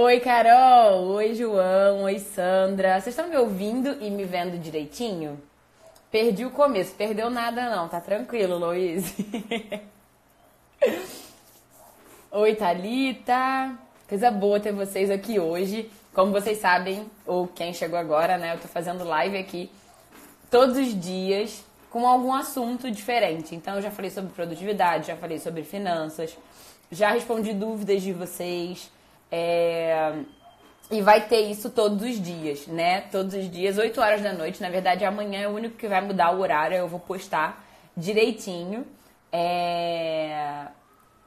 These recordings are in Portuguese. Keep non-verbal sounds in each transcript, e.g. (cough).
Oi, Carol! Oi, João! Oi, Sandra! Vocês estão me ouvindo e me vendo direitinho? Perdi o começo, perdeu nada não, tá tranquilo, Luiz. (laughs) Oi, Thalita! Coisa boa ter vocês aqui hoje. Como vocês sabem, ou quem chegou agora, né? Eu tô fazendo live aqui todos os dias com algum assunto diferente. Então, eu já falei sobre produtividade, já falei sobre finanças, já respondi dúvidas de vocês. É... E vai ter isso todos os dias, né? Todos os dias, 8 horas da noite. Na verdade, amanhã é o único que vai mudar o horário. Eu vou postar direitinho é...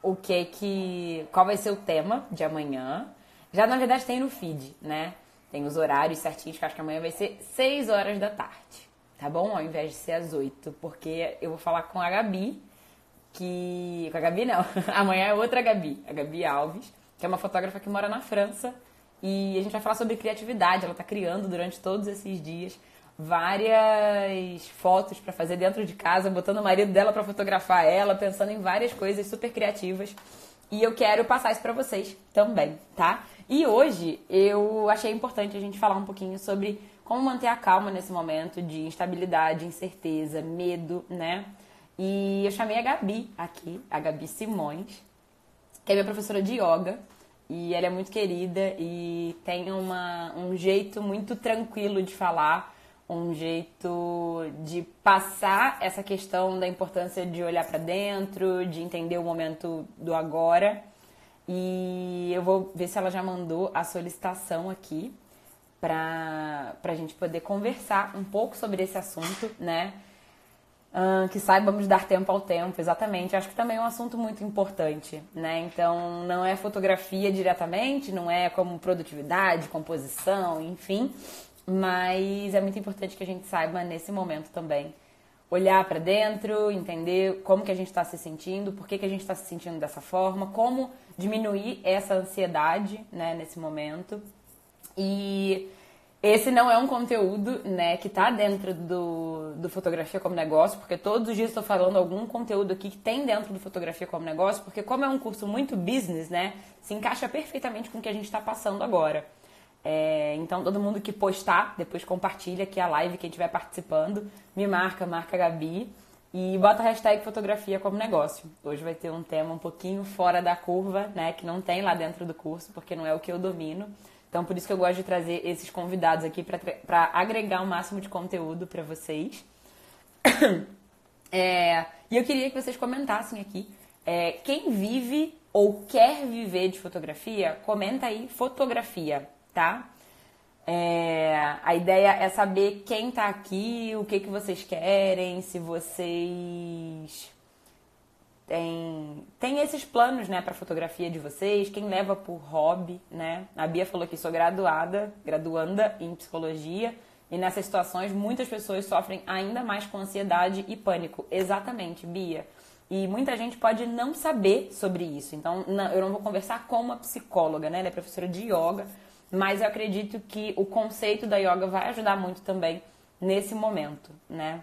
o que que. qual vai ser o tema de amanhã. Já na verdade tem no feed, né? Tem os horários certinhos, que acho que amanhã vai ser 6 horas da tarde, tá bom? Ao invés de ser às 8, porque eu vou falar com a Gabi, que. Com a Gabi não, (laughs) amanhã é outra Gabi, a Gabi Alves que é uma fotógrafa que mora na França. E a gente vai falar sobre criatividade. Ela está criando durante todos esses dias várias fotos para fazer dentro de casa, botando o marido dela para fotografar ela, pensando em várias coisas super criativas. E eu quero passar isso para vocês também, tá? E hoje eu achei importante a gente falar um pouquinho sobre como manter a calma nesse momento de instabilidade, incerteza, medo, né? E eu chamei a Gabi aqui, a Gabi Simões, que é minha professora de yoga. E ela é muito querida e tem uma, um jeito muito tranquilo de falar, um jeito de passar essa questão da importância de olhar para dentro, de entender o momento do agora. E eu vou ver se ela já mandou a solicitação aqui para a gente poder conversar um pouco sobre esse assunto, né? Uh, que saibamos dar tempo ao tempo, exatamente. Acho que também é um assunto muito importante, né? Então, não é fotografia diretamente, não é como produtividade, composição, enfim, mas é muito importante que a gente saiba nesse momento também olhar para dentro, entender como que a gente está se sentindo, por que, que a gente está se sentindo dessa forma, como diminuir essa ansiedade, né, nesse momento. E esse não é um conteúdo, né, que tá dentro do, do Fotografia como Negócio, porque todos os dias estou falando algum conteúdo aqui que tem dentro do Fotografia como Negócio, porque como é um curso muito business, né, se encaixa perfeitamente com o que a gente está passando agora. É, então, todo mundo que postar, depois compartilha aqui a live, quem estiver participando, me marca, marca a Gabi e bota a hashtag Fotografia como Negócio. Hoje vai ter um tema um pouquinho fora da curva, né, que não tem lá dentro do curso, porque não é o que eu domino. Então, por isso que eu gosto de trazer esses convidados aqui para agregar o máximo de conteúdo para vocês. (coughs) É, e eu queria que vocês comentassem aqui. É, quem vive ou quer viver de fotografia, comenta aí fotografia, tá? É, a ideia é saber quem tá aqui, o que, que vocês querem, se vocês tem, tem esses planos, né, para fotografia de vocês, quem leva por hobby, né? A Bia falou que sou graduada, graduanda em psicologia, e nessas situações muitas pessoas sofrem ainda mais com ansiedade e pânico. Exatamente, Bia. E muita gente pode não saber sobre isso. Então, não, eu não vou conversar com uma psicóloga, né? Ela é professora de yoga, mas eu acredito que o conceito da yoga vai ajudar muito também nesse momento, né?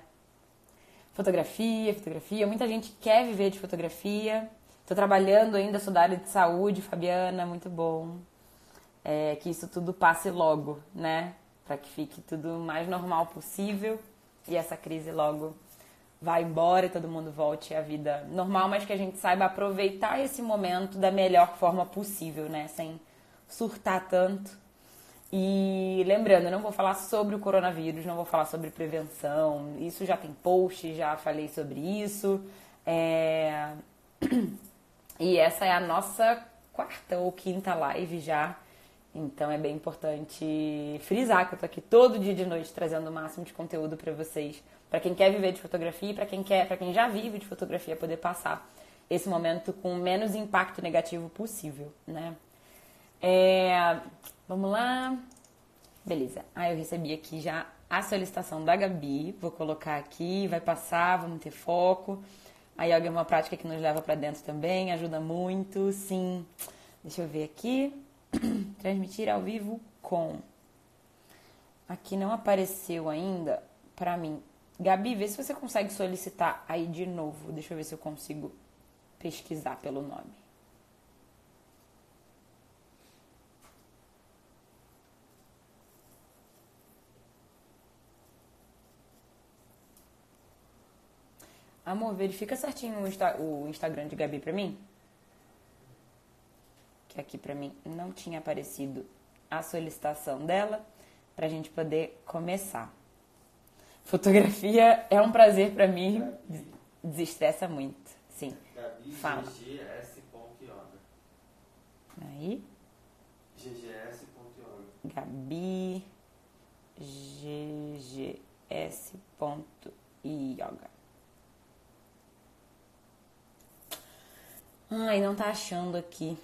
Fotografia, fotografia. Muita gente quer viver de fotografia. Estou trabalhando ainda, sou da área de saúde, Fabiana, muito bom. É, que isso tudo passe logo, né? Para que fique tudo o mais normal possível e essa crise logo vá embora e todo mundo volte à vida normal, mas que a gente saiba aproveitar esse momento da melhor forma possível, né? Sem surtar tanto e lembrando, eu não vou falar sobre o coronavírus, não vou falar sobre prevenção. Isso já tem post, já falei sobre isso. É... (clears throat) E essa é a nossa quarta ou quinta live já. Então é bem importante frisar que eu tô aqui todo dia de noite trazendo o máximo de conteúdo para vocês, para quem quer viver de fotografia e para quem quer, para quem já vive de fotografia poder passar esse momento com o menos impacto negativo possível, né? É... Vamos lá. Beleza. Ah, eu recebi aqui já a solicitação da Gabi. Vou colocar aqui, vai passar, vamos ter foco. A yoga é uma prática que nos leva para dentro também, ajuda muito, sim. Deixa eu ver aqui. (clears throat) Transmitir ao vivo com. Aqui não apareceu ainda para mim. Gabi, vê se você consegue solicitar aí de novo. Deixa eu ver se eu consigo pesquisar pelo nome. Amor, verifica certinho o, Insta o Instagram de Gabi pra mim. Que aqui pra mim não tinha aparecido a solicitação dela pra gente poder começar. Fotografia é um prazer pra mim, desestressa muito. Sim. Gabi Fala. GGS.yoga. Aí, GGS.yoga. Gabi ggs.yoga. Ai, não tá achando aqui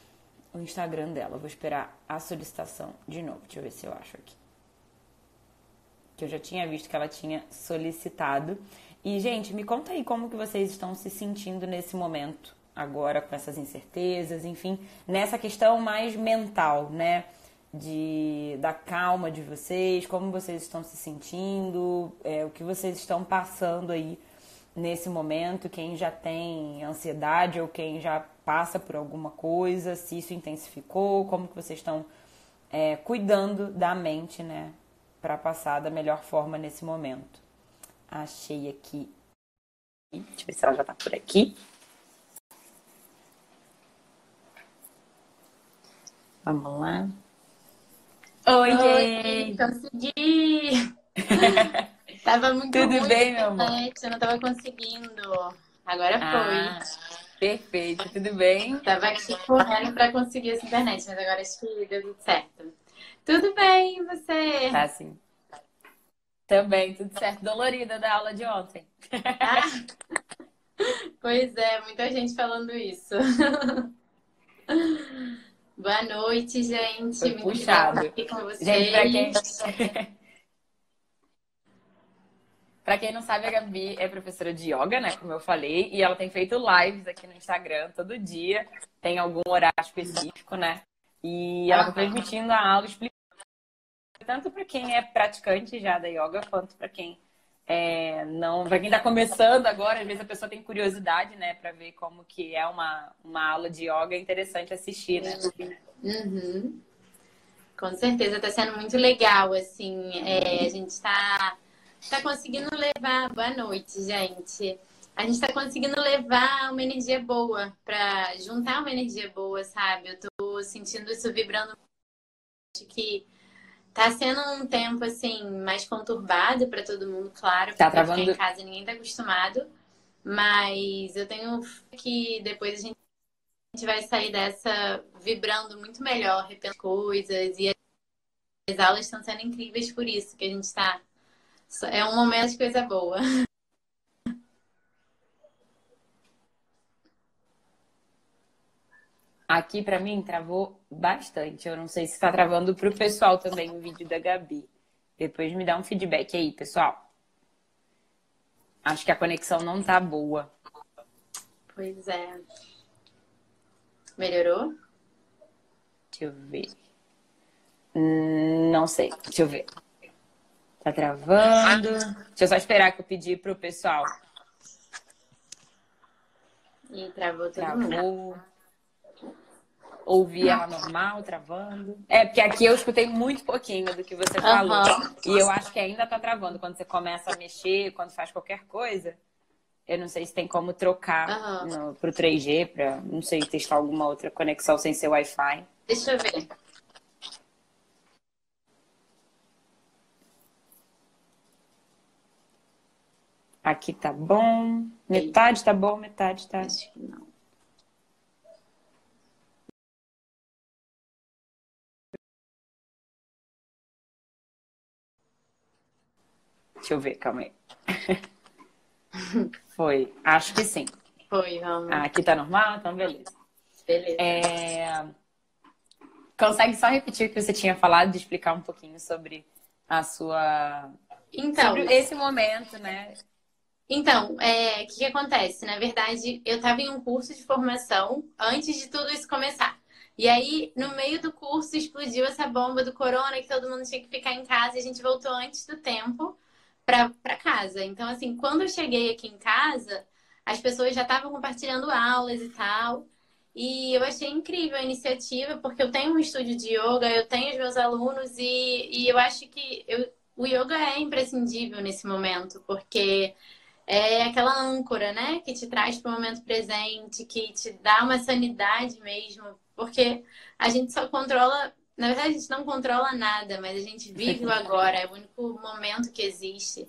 o Instagram dela. Vou esperar a solicitação de novo. Deixa eu ver se eu acho aqui. Que eu já tinha visto que ela tinha solicitado. E, gente, me conta aí como que vocês estão se sentindo nesse momento, agora com essas incertezas, enfim, nessa questão mais mental, né? De, da calma de vocês, como vocês estão se sentindo, é, o que vocês estão passando aí nesse momento, quem já tem ansiedade ou quem já passa por alguma coisa, se isso intensificou, como que vocês estão é, cuidando da mente, né, para passar da melhor forma nesse momento. Achei aqui. Deixa eu ver se ela já tá por aqui. Vamos lá. Oi, Oi, consegui! (laughs) tava muito Tudo ruim bem, meu amor? eu não tava conseguindo. Agora Ah, perfeito, tudo bem? Tava aqui correndo pra conseguir essa internet, mas agora acho que deu tudo certo. Tudo bem, você? Tá sim. Também, tudo certo. Dolorida da aula de ontem. Ah, (laughs) pois é, muita gente falando isso. (laughs) Boa noite, gente. Foi Muito puxado. bom estar aqui com vocês. Gente, pra quem... (laughs) pra quem não sabe, a Gabi é professora de yoga, né? Como eu falei, e ela tem feito lives aqui no Instagram todo dia. Tem algum horário específico, né? E ela tá transmitindo a aula explicando tanto para quem é praticante já da yoga, quanto para quem é, não, para quem tá começando agora, às vezes a pessoa tem curiosidade, né, para ver como que é uma, uma aula de yoga, é interessante assistir, né? Uhum. Com certeza, tá sendo muito legal, assim, é, a gente tá, tá conseguindo levar, boa noite, gente, a gente tá conseguindo levar uma energia boa, pra juntar uma energia boa, sabe, eu tô sentindo isso vibrando, acho que tá sendo um tempo, assim, mais conturbado pra todo mundo, claro, Tá porque ficar travando. em casa ninguém tá acostumado, mas eu tenho que depois a gente a gente vai sair dessa vibrando muito melhor, repensando coisas. E as aulas estão sendo incríveis por isso, que a gente está. É um momento de coisa boa. Aqui pra mim travou bastante. Eu não sei se tá travando pro pessoal também o vídeo da Gabi. Depois me dá um feedback aí, pessoal. Acho que a conexão não tá boa. Pois é. Melhorou? Deixa eu ver. Não sei. Deixa eu ver. Tá travando. Deixa eu só esperar que eu pedi pro pessoal. E travou todo. Travou. Ouvi ela normal, travando. É, porque aqui eu escutei muito pouquinho do que você falou. Aham. E eu acho que ainda tá travando. Quando você começa a mexer, quando faz qualquer coisa. Eu não sei se tem como trocar Aham. no, pro 3G, pra, não sei, testar alguma outra conexão sem ser Wi-Fi. Deixa eu ver. Aqui tá bom. Metade tá bom, metade tá. Acho que não. Deixa eu ver, calma aí. (laughs) Foi. Acho que sim. Foi, vamos. Ah, aqui tá normal? Então, beleza. Beleza. É... Consegue só repetir o que você tinha falado, de explicar um pouquinho sobre a sua. Então, sobre esse momento, né? Então, é, o que, que acontece? Na verdade, eu estava em um curso de formação antes de tudo isso começar. E aí, no meio do curso, explodiu essa bomba do corona, que todo mundo tinha que ficar em casa, e a gente voltou antes do tempo para casa. Então, assim, quando eu cheguei aqui em casa, as pessoas já estavam compartilhando aulas e tal. E eu achei incrível a iniciativa, porque eu tenho um estúdio de yoga, eu tenho os meus alunos, e, e eu acho que eu, o yoga é imprescindível nesse momento, porque é aquela âncora, né? Que te traz para o momento presente, que te dá uma sanidade mesmo, porque a gente só controla. Na verdade, a gente não controla nada, mas a gente vive o agora, é o único momento que existe.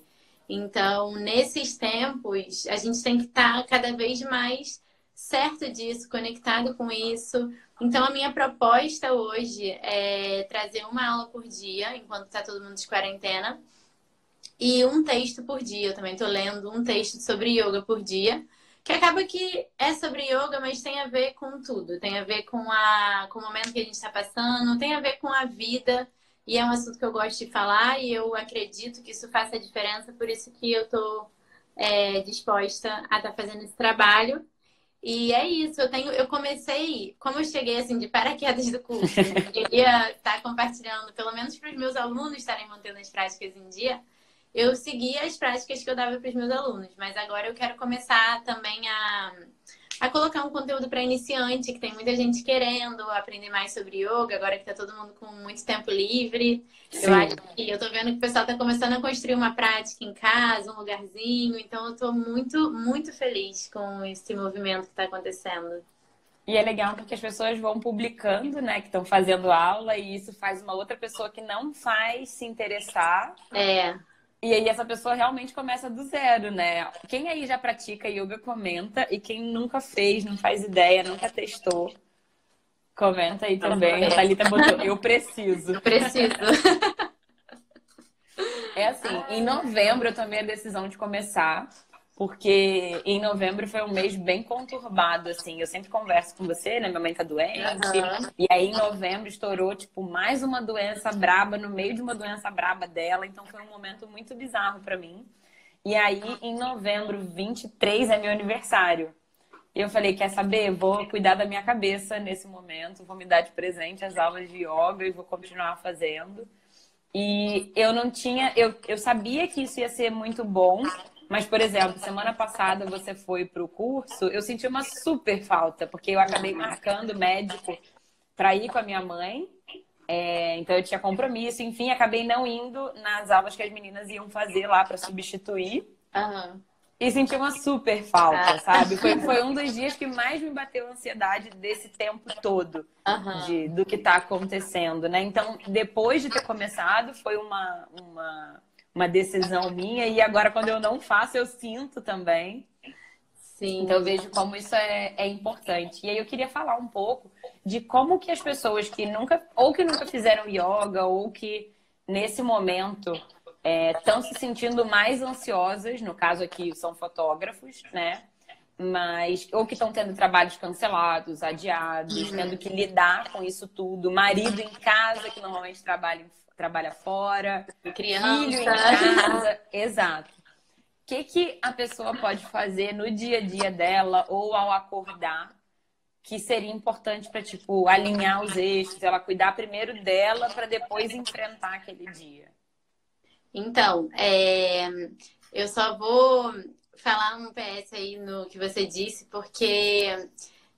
Então, nesses tempos, a gente tem que estar tá cada vez mais certo disso, conectado com isso. Então, a minha proposta hoje é trazer uma aula por dia, enquanto está todo mundo de quarentena, e um texto por dia. Eu também estou lendo um texto sobre yoga por dia, que acaba que é sobre yoga, mas tem a ver com tudo. Tem a ver com, a, com o momento que a gente está passando, tem a ver com a vida. E é um assunto que eu gosto de falar e eu acredito que isso faça diferença, por isso que eu estou é, disposta a estar tá fazendo esse trabalho. E é isso, eu tenho, eu comecei, como eu cheguei assim de paraquedas do curso, eu queria estar compartilhando, pelo menos para os meus alunos estarem mantendo as práticas em dia, eu segui as práticas que eu dava para os meus alunos, mas agora eu quero começar também a a colocar um conteúdo para iniciante, que tem muita gente querendo aprender mais sobre yoga, agora que tá todo mundo com muito tempo livre. Sim. Eu acho que eu tô vendo que o pessoal tá começando a construir uma prática em casa, um lugarzinho, então eu tô muito, muito feliz com esse movimento que tá acontecendo. E é legal porque as pessoas vão publicando, né, que estão fazendo aula, e isso faz uma outra pessoa que não faz se interessar. É. E aí essa pessoa realmente começa do zero, né? Quem aí já pratica yoga comenta e quem nunca fez, não faz ideia, nunca testou, comenta aí também. A Thalita botou, eu preciso. Eu preciso. É assim, em novembro eu tomei a decisão de começar porque em novembro foi um mês bem conturbado, assim. Eu sempre converso com você, né? Minha mãe tá doente. Uhum. E aí, em novembro, estourou, tipo, mais uma doença braba no meio de uma doença braba dela. Então, foi um momento muito bizarro para mim. E aí, em novembro 23 é meu aniversário. E eu falei, quer saber? Vou cuidar da minha cabeça nesse momento. Vou me dar de presente as aulas de yoga e vou continuar fazendo. E eu não tinha... Eu, eu sabia que isso ia ser muito bom mas, por exemplo, semana passada você foi para o curso, eu senti uma super falta, porque eu acabei marcando médico para ir com a minha mãe. É, então eu tinha compromisso, enfim, acabei não indo nas aulas que as meninas iam fazer lá para substituir. Uhum. E senti uma super falta, ah. sabe? Foi, (laughs) foi um dos dias que mais me bateu ansiedade desse tempo todo uhum. de, do que está acontecendo, né? Então, depois de ter começado, foi uma, uma uma decisão minha e agora quando eu não faço eu sinto também. Sim. Então eu vejo como isso é, é importante. E aí eu queria falar um pouco de como que as pessoas que nunca ou que nunca fizeram yoga ou que nesse momento estão é, se sentindo mais ansiosas, no caso aqui são fotógrafos, né? Mas, ou que estão tendo trabalhos cancelados, adiados, uhum. tendo que lidar com isso tudo, marido em casa, que normalmente trabalha em trabalha fora, criança. filho em casa. Exato. O que, que a pessoa pode fazer no dia a dia dela ou ao acordar que seria importante para tipo alinhar os eixos, ela cuidar primeiro dela para depois enfrentar aquele dia? Então, é... eu só vou falar um PS aí no que você disse, porque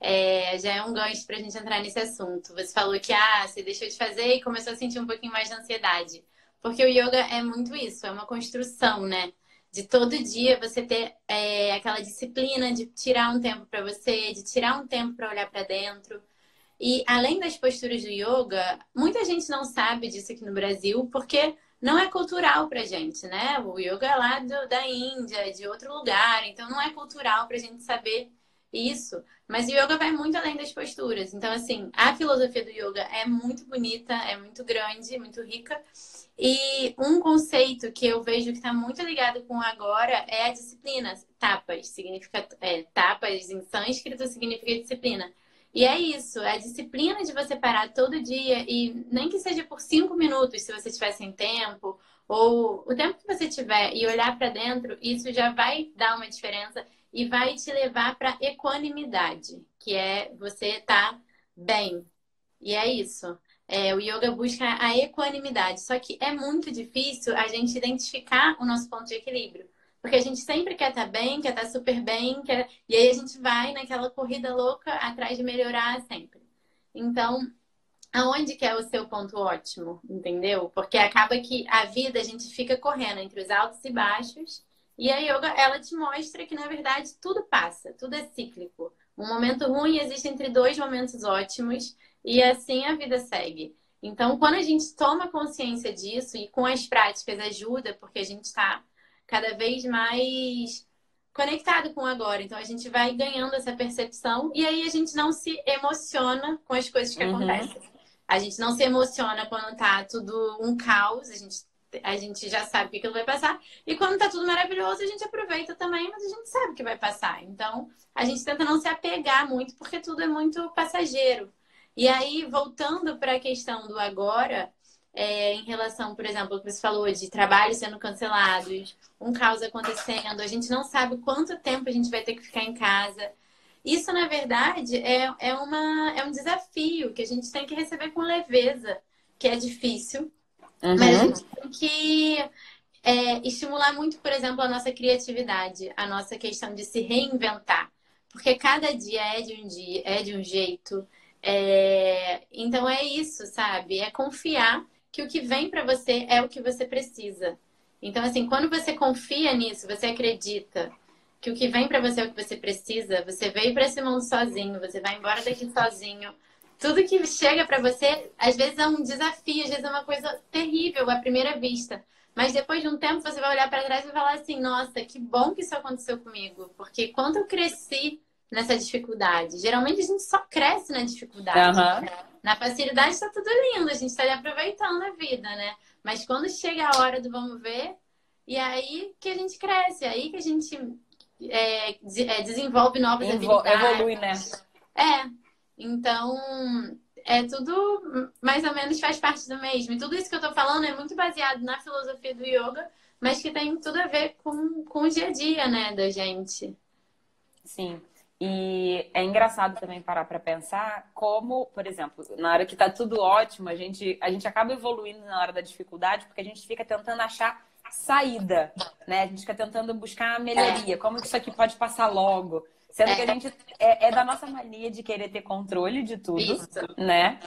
é, já é um gancho para a gente entrar nesse assunto. Você falou que ah, você deixou de fazer e começou a sentir um pouquinho mais de ansiedade. Porque o yoga é muito isso, é uma construção, né? De todo dia você ter é, aquela disciplina de tirar um tempo para você, de tirar um tempo para olhar para dentro. E além das posturas do yoga, muita gente não sabe disso aqui no Brasil, porque não é cultural pra gente, né? O yoga é lá do, da Índia, de outro lugar, então não é cultural pra gente saber isso. Mas o yoga vai muito além das posturas. Então, assim, a filosofia do yoga é muito bonita, é muito grande, muito rica. E um conceito que eu vejo que está muito ligado com agora é a disciplina. Tapas significa é, tapas em sânscrito significa disciplina. E é isso, é a disciplina de você parar todo dia e nem que seja por cinco minutos, se você tiver sem tempo, ou o tempo que você tiver e olhar para dentro, isso já vai dar uma diferença e vai te levar para equanimidade, que é você estar tá bem. E é isso. É, o yoga busca a equanimidade. Só que é muito difícil a gente identificar o nosso ponto de equilíbrio. Porque a gente sempre quer estar tá bem, quer estar tá super bem, quer... e aí a gente vai naquela corrida louca atrás de melhorar sempre. Então, aonde que é o seu ponto ótimo, entendeu? Porque acaba que a vida a gente fica correndo entre os altos e baixos E a yoga, ela te mostra que, na verdade, tudo passa, tudo é cíclico. Um momento ruim existe entre dois momentos ótimos e assim a vida segue. Então, quando a gente toma consciência disso e com as práticas ajuda, porque a gente está cada vez mais conectado com o agora. Então, a gente vai ganhando essa percepção e aí a gente não se emociona com as coisas que uhum. acontecem. A gente não se emociona quando tá tudo um caos, a gente, a gente já sabe que aquilo vai passar. E quando tá tudo maravilhoso, a gente aproveita também, mas a gente sabe que vai passar. Então, a gente tenta não se apegar muito, porque tudo é muito passageiro. E aí, voltando para a questão do agora, é, em relação, por exemplo, ao que você falou de trabalhos sendo cancelados, um caos acontecendo, a gente não sabe quanto tempo a gente vai ter que ficar em casa. Isso, na verdade, é, é, uma, é um desafio que a gente tem que receber com leveza, que é difícil, uhum. mas a gente tem que é, estimular muito, por exemplo, a nossa criatividade, a nossa questão de se reinventar. Porque cada dia é de um dia, é de um jeito. É... Então é isso, sabe? É confiar que o que vem para você é o que você precisa. Então, assim, quando você confia nisso, você acredita que o que vem para você é o que você precisa, você veio para esse mundo sozinho, você vai embora daqui sozinho. Tudo que chega para você, às vezes é um desafio, às vezes é uma coisa terrível à primeira vista. Mas depois de um tempo você vai olhar para trás e falar assim: nossa, que bom que isso aconteceu comigo. Porque quando eu cresci nessa dificuldade, geralmente a gente só cresce na dificuldade. Uhum. Na facilidade está tudo lindo, a gente está aproveitando a vida, né? Mas quando chega a hora do vamos ver, e aí que a gente cresce, aí que a gente é, é, desenvolve novas Envol habilidades. Evolui, né? É. Então, é tudo mais ou menos faz parte do mesmo. E tudo isso que eu tô falando é muito baseado na filosofia do yoga, mas que tem tudo a ver com, com o dia a dia, né, da gente. Sim. E é engraçado também parar para pensar como, por exemplo, na hora que tá tudo ótimo, a gente, a gente acaba evoluindo na hora da dificuldade, porque a gente fica tentando achar saída, né? A gente fica tentando buscar a melhoria, como isso aqui pode passar logo. Sendo que a gente é, é da nossa mania de querer ter controle de tudo, isso. né?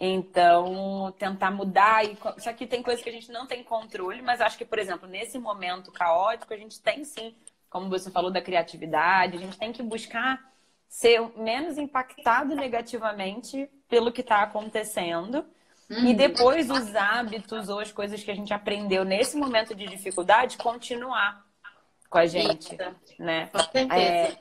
Então, tentar mudar. E... Só que tem coisas que a gente não tem controle, mas acho que, por exemplo, nesse momento caótico, a gente tem sim como você falou da criatividade, a gente tem que buscar ser menos impactado negativamente pelo que está acontecendo. Uhum. E depois os hábitos ou as coisas que a gente aprendeu nesse momento de dificuldade continuar com a gente, Isso. né? Com certeza. É,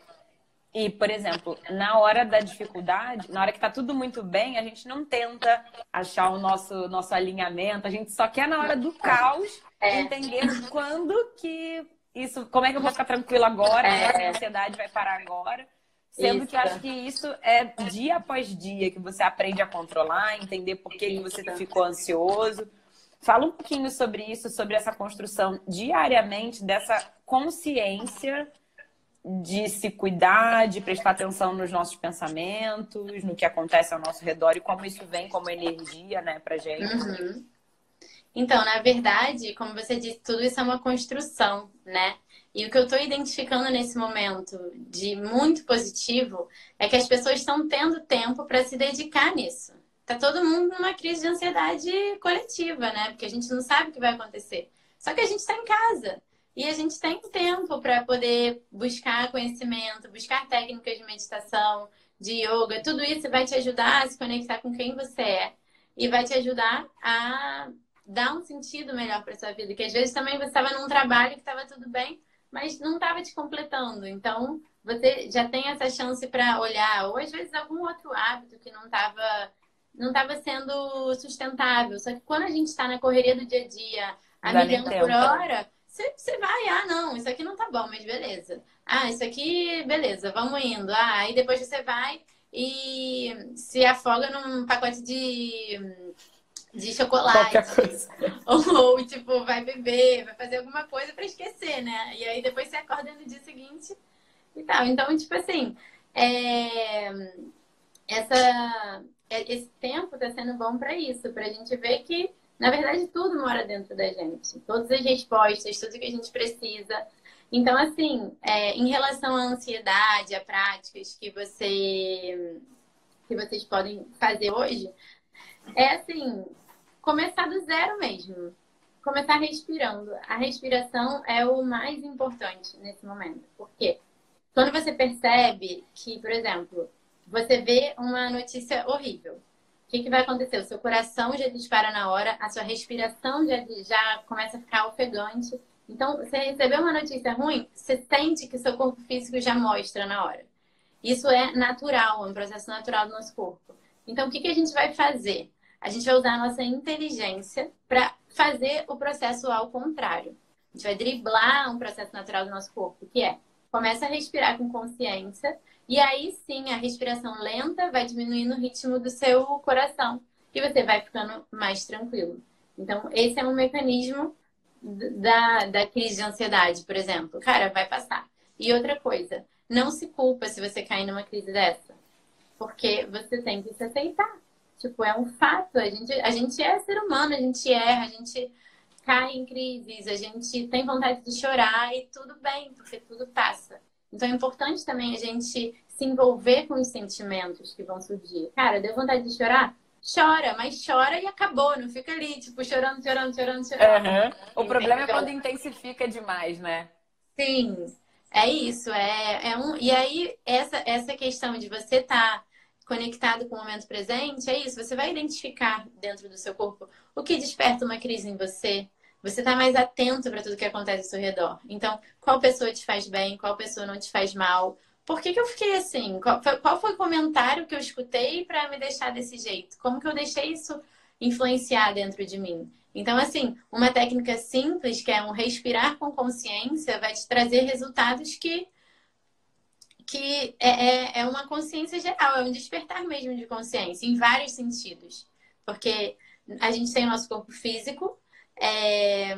e, por exemplo, na hora da dificuldade, na hora que tá tudo muito bem, a gente não tenta achar o nosso, nosso alinhamento, a gente só quer na hora do caos é. entender quando que isso, como é que eu vou ficar tranquila agora? É. A ansiedade vai parar agora. Sendo isso. que eu acho que isso é dia após dia que você aprende a controlar, entender por que, que você ficou ansioso. Fala um pouquinho sobre isso, sobre essa construção diariamente dessa consciência de se cuidar, de prestar atenção nos nossos pensamentos, no que acontece ao nosso redor e como isso vem como energia, né, pra gente. Uhum. Então, na verdade, como você disse, tudo isso é uma construção, né? E o que eu estou identificando nesse momento de muito positivo é que as pessoas estão tendo tempo para se dedicar nisso. Tá todo mundo numa crise de ansiedade coletiva, né? Porque a gente não sabe o que vai acontecer. Só que a gente está em casa e a gente tem tempo para poder buscar conhecimento, buscar técnicas de meditação, de yoga. Tudo isso vai te ajudar a se conectar com quem você é e vai te ajudar a dar um sentido melhor para sua vida. Que às vezes também você estava num trabalho que estava tudo bem, mas não estava te completando. Então, você já tem essa chance para olhar, ou às vezes algum outro hábito que não estava não estava sendo sustentável. Só que quando a gente está na correria do dia a dia, a Dá milhão por hora, você, vai, ah, não, isso aqui não tá bom, mas beleza. Ah, isso aqui, beleza, vamos indo. Ah, aí depois você vai e se afoga num pacote de de chocolate. (laughs) Ou, ou, tipo, vai beber, vai fazer alguma coisa para esquecer, né? E aí depois você acorda no dia seguinte e tal. Então, tipo assim, é... Essa... É, esse tempo tá sendo bom para isso, pra gente ver que, na verdade, tudo mora dentro da gente. Todas as respostas, tudo que a gente precisa. Então, assim, é, em relação à ansiedade, a práticas que você que vocês podem fazer hoje, é assim, começar do zero mesmo. começar respirando. A respiração é o mais importante nesse momento. Por quê? Quando você percebe que, por exemplo, você vê uma notícia horrível, que, que vai acontecer? O seu coração já dispara na hora, a sua respiração já, já começa a ficar ofegante. Então, você recebeu uma notícia ruim, você sente que seu corpo físico já mostra na hora. Isso é natural, é um processo natural do nosso corpo. Então, o que, que a gente vai fazer? A gente vai usar a nossa inteligência para fazer o processo ao contrário. A gente vai driblar um processo natural do nosso corpo, que é começa a respirar com consciência e aí sim a respiração lenta vai diminuindo o ritmo do seu coração e você vai ficando mais tranquilo. Então, esse é um mecanismo da, da crise de ansiedade, por exemplo. Cara, vai passar. E outra coisa, não se culpa se você cair numa crise dessa. Porque você tem que se aceitar. Tipo, é um fato. A gente, a gente é ser humano, a gente erra, a gente cai em crises, a gente tem vontade de chorar e tudo bem, porque tudo passa. Então é importante também a gente se envolver com os sentimentos que vão surgir. Cara, deu vontade de chorar? Chora, mas chora e acabou, não fica ali, tipo, chorando, chorando, chorando, chorando. Uhum. O problema é quando intensifica demais, né? Sim, é isso. É, é um... E aí, essa, essa questão de você estar tá conectado com o momento presente, é isso. Você vai identificar dentro do seu corpo o que desperta uma crise em você. Você está mais atento para tudo que acontece ao seu redor. Então, qual pessoa te faz bem, qual pessoa não te faz mal. Por que, que eu fiquei assim? Qual foi, qual foi o comentário que eu escutei para me deixar desse jeito? Como que eu deixei isso influenciar dentro de mim? Então, assim, uma técnica simples, que é um respirar com consciência, vai te trazer resultados que que é, é, é uma consciência geral, é um despertar mesmo de consciência, em vários sentidos. Porque a gente tem o nosso corpo físico, é,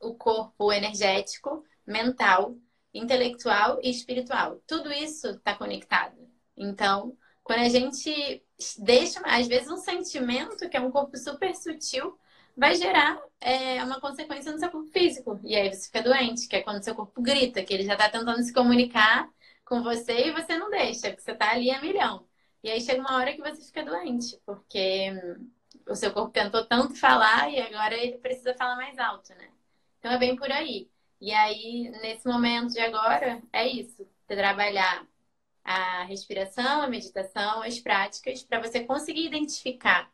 o corpo energético, mental, intelectual e espiritual. Tudo isso está conectado. Então, quando a gente deixa, às vezes, um sentimento que é um corpo super sutil, vai gerar é, uma consequência no seu corpo físico. E aí você fica doente, que é quando seu corpo grita, que ele já está tentando se comunicar com você e você não deixa, porque você está ali a milhão. E aí chega uma hora que você fica doente, porque o seu corpo tentou tanto falar e agora ele precisa falar mais alto, né? Então é bem por aí. E aí, nesse momento de agora, é isso. Trabalhar a respiração, a meditação, as práticas, para você conseguir identificar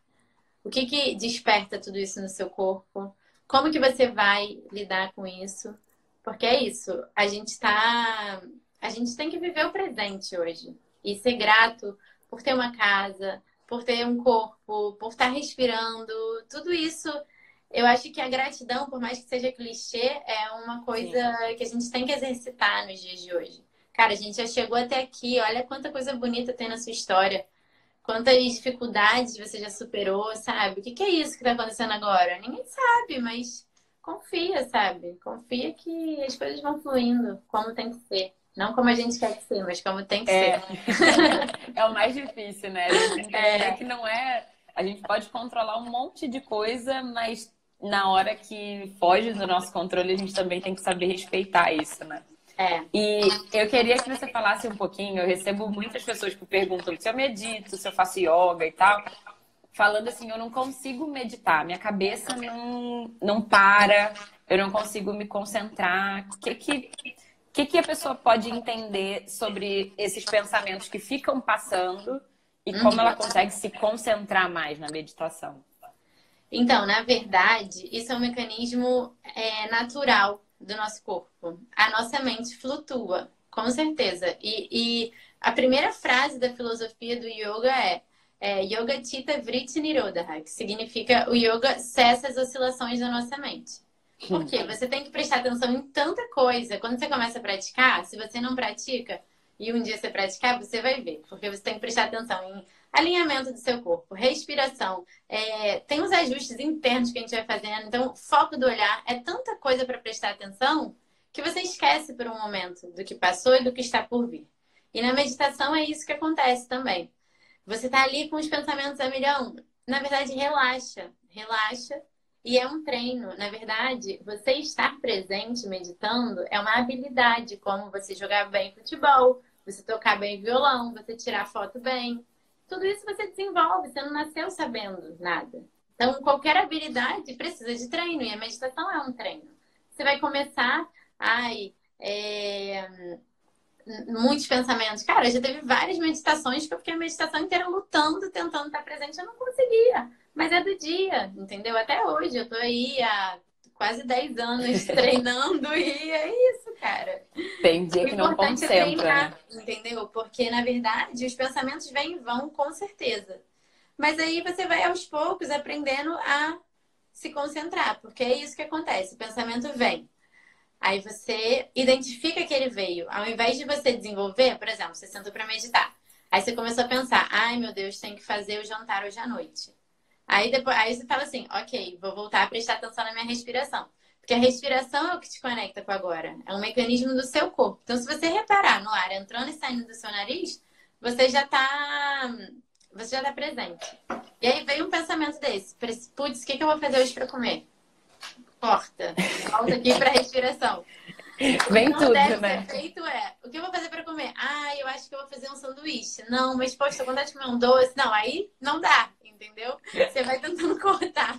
o que, que desperta tudo isso no seu corpo, como que você vai lidar com isso. Porque é isso, a gente está a gente tem que viver o presente hoje e ser grato por ter uma casa, por ter um corpo, por estar respirando, tudo isso. Eu acho que a gratidão, por mais que seja clichê, é uma coisa Sim. que a gente tem que exercitar nos dias de hoje. Cara, a gente já chegou até aqui, olha quanta coisa bonita tem na sua história. Quantas dificuldades você já superou, sabe? O que, que é isso que está acontecendo agora? Ninguém sabe, mas confia, sabe? Confia que as coisas vão fluindo como tem que ser. Não como a gente quer que seja, mas como tem que é. ser. (laughs) é o mais difícil, né? A gente é. que não é. A gente pode controlar um monte de coisa, mas na hora que foge do nosso controle, a gente também tem que saber respeitar isso, né? É. E eu queria que você falasse um pouquinho. Eu recebo muitas pessoas que perguntam se eu medito, se eu faço yoga e tal. Falando assim, eu não consigo meditar, minha cabeça não, não para, eu não consigo me concentrar. O que, que o que, que a pessoa pode entender sobre esses pensamentos que ficam passando e como uhum. ela consegue se concentrar mais na meditação? Então, na verdade, isso é um mecanismo é, natural do nosso corpo. A nossa mente flutua, com certeza. E, e a primeira frase da filosofia do yoga é, é Yoga Chitta Vritti Nirodha, que significa o yoga cessa as oscilações da nossa mente. Porque você tem que prestar atenção em tanta coisa. Quando você começa a praticar, se você não pratica e um dia você praticar, você vai ver. Porque você tem que prestar atenção em alinhamento do seu corpo, respiração. É, tem os ajustes internos que a gente vai fazendo. Então, foco do olhar. É tanta coisa para prestar atenção que você esquece por um momento do que passou e do que está por vir. E na meditação é isso que acontece também. Você está ali com os pensamentos a milhão. Na verdade, relaxa. Relaxa e é um treino. Na verdade, você estar presente meditando é uma habilidade, como você jogar bem futebol, você tocar bem violão, você tirar foto bem. Tudo isso você desenvolve, você não nasceu sabendo nada. Então, qualquer habilidade precisa de treino, e a meditação é um treino. Você vai começar, ai, é, muitos pensamentos. Cara, já teve várias meditações que eu fiquei a meditação inteira lutando, tentando estar presente, eu não conseguia. Mas é do dia, entendeu? Até hoje, eu tô aí há quase 10 anos (laughs) treinando e é isso, cara. Tem dia que não concentra, é treinar, né? entendeu? Porque, na verdade, os pensamentos vêm e vão com certeza. Mas aí você vai aos poucos aprendendo a se concentrar, porque é isso que acontece. O pensamento vem. Aí você identifica que ele veio. Ao invés de você desenvolver, por exemplo, você sentou para meditar. Aí você começou a pensar: ai meu Deus, tem que fazer o jantar hoje à noite. Aí depois aí você fala assim: ok, vou voltar a prestar atenção na minha respiração. Porque a respiração é o que te conecta com agora. É um mecanismo do seu corpo. Então, se você reparar no ar entrando e saindo do seu nariz, você já está você já está presente. E aí veio um pensamento desse: putz, o que, que eu vou fazer hoje para comer? Corta. Volta aqui para respiração. Vem tudo, deve né? Ser feito é, o que eu vou fazer para comer? Ah, eu acho que eu vou fazer um sanduíche. Não, mas poxa, com vontade de comer um doce. Não, aí não dá, entendeu? Você vai tentando (laughs) cortar.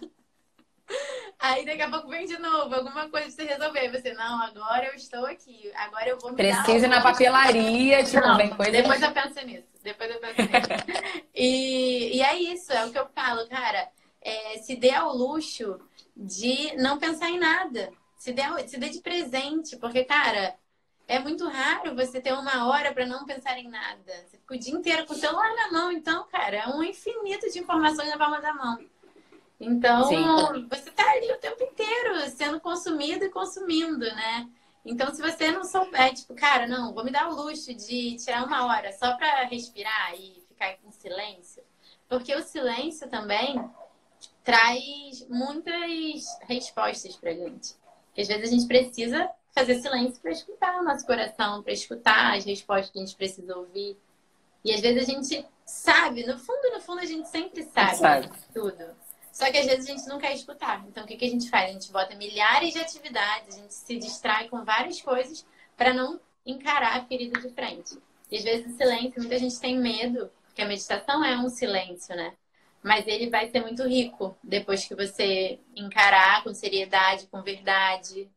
Aí daqui a pouco vem de novo, alguma coisa pra você resolver. Você, não, agora eu estou aqui, agora eu vou me Precisa na papelaria, tipo, não, vem coisa. Depois eu penso nisso, depois eu penso nisso. e, e é isso, é o que eu falo, cara. É, se dê ao luxo de não pensar em nada. Se dê, se dê de presente, porque, cara, é muito raro você ter uma hora para não pensar em nada. Você fica o dia inteiro com o celular na mão, então, cara, é um infinito de informações na palma da mão. Então, Sim. você está ali o tempo inteiro sendo consumido e consumindo, né? Então, se você não souber, tipo, cara, não, vou me dar o luxo de tirar uma hora só para respirar e ficar em silêncio, porque o silêncio também traz muitas respostas pra gente. Porque às vezes a gente precisa fazer silêncio para escutar o nosso coração, para escutar as respostas que a gente precisa ouvir. E às vezes a gente sabe, no fundo, no fundo, a gente sempre sabe, sabe. tudo. Só que às vezes a gente não quer escutar. Então, o que, que a gente faz? A gente bota milhares de atividades, a gente se distrai com várias coisas para não encarar a ferida de frente. E às vezes o silêncio, muita gente tem medo, porque a meditação é um silêncio, né? Mas ele vai ser muito rico depois que você encarar com seriedade, com verdade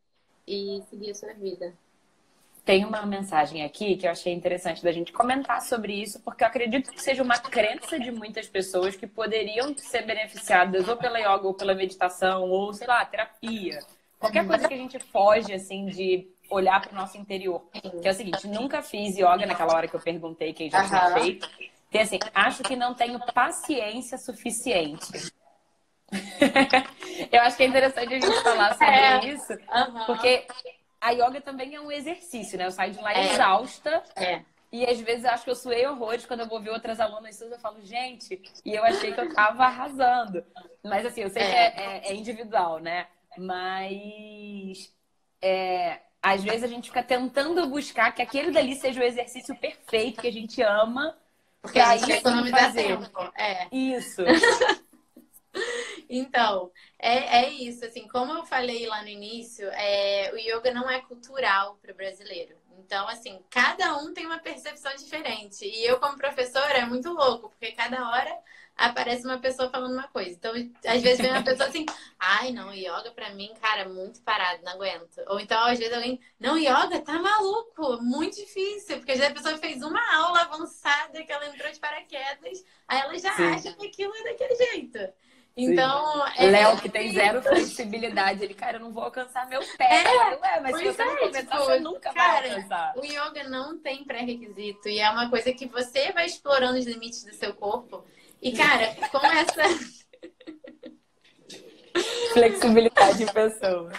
e seguir a sua vida. Tem uma mensagem aqui que eu achei interessante da gente comentar sobre isso, porque eu acredito que seja uma crença de muitas pessoas que poderiam ser beneficiadas ou pela yoga ou pela meditação, ou sei lá, terapia. Qualquer coisa que a gente foge, assim, de olhar para o nosso interior. Que é o seguinte, nunca fiz yoga naquela hora que eu perguntei quem já tinha feito. Tem assim, acho que não tenho paciência suficiente. (laughs) eu acho que é interessante a gente falar sobre é. isso, uhum. porque a yoga também é um exercício, né? Eu saio de lá é. exausta. É. E às vezes eu acho que eu suei horrores quando eu vou ver outras alunas suas, eu falo, gente, e eu achei que eu tava arrasando. Mas assim, eu sei é. que é, é, é, individual, né? Mas é, às vezes a gente fica tentando buscar que aquele dali seja o exercício perfeito que a gente ama. Porque a gente economizar tempo. É. Isso. (laughs) Então, é, é isso. Assim, como eu falei lá no início, é, o yoga não é cultural para o brasileiro. Então, assim, cada um tem uma percepção diferente. E eu, como professora, é muito louco, porque cada hora aparece uma pessoa falando uma coisa. Então, às vezes vem uma (laughs) pessoa assim, ai, não, yoga pra mim, cara, muito parado, não aguento. Ou então, às vezes alguém, não, yoga tá maluco, muito difícil, porque às vezes a pessoa fez uma aula avançada que ela entrou de paraquedas, aí ela já Sim. acha que aquilo é daquele jeito. Então, é... Léo, que tem zero flexibilidade, ele, cara, eu não vou alcançar meu pé. É, Ué, mas se você é, não começar, tipo, você nunca cara, vai alcançar. O yoga não tem pré-requisito e é uma coisa que você vai explorando os limites do seu corpo. E, cara, com essa. (laughs) Flexibilidade em pessoa.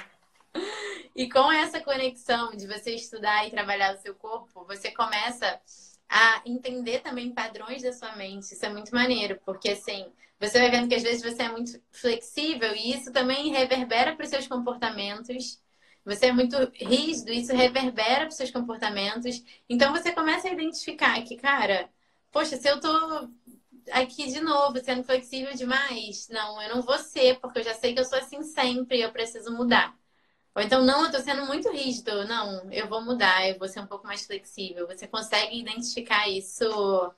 E com essa conexão de você estudar e trabalhar o seu corpo, você começa a entender também padrões da sua mente. Isso é muito maneiro, porque assim você vai vendo que às vezes você é muito flexível e isso também reverbera para os seus comportamentos. Você é muito rígido, isso reverbera para os seus comportamentos. Então você começa a identificar que, cara, poxa, se eu tô aqui de novo sendo flexível demais, não, eu não vou ser, porque eu já sei que eu sou assim sempre eu preciso mudar. Ou então, não, eu tô sendo muito rígido. Não, eu vou mudar, eu vou ser um pouco mais flexível. Você consegue identificar isso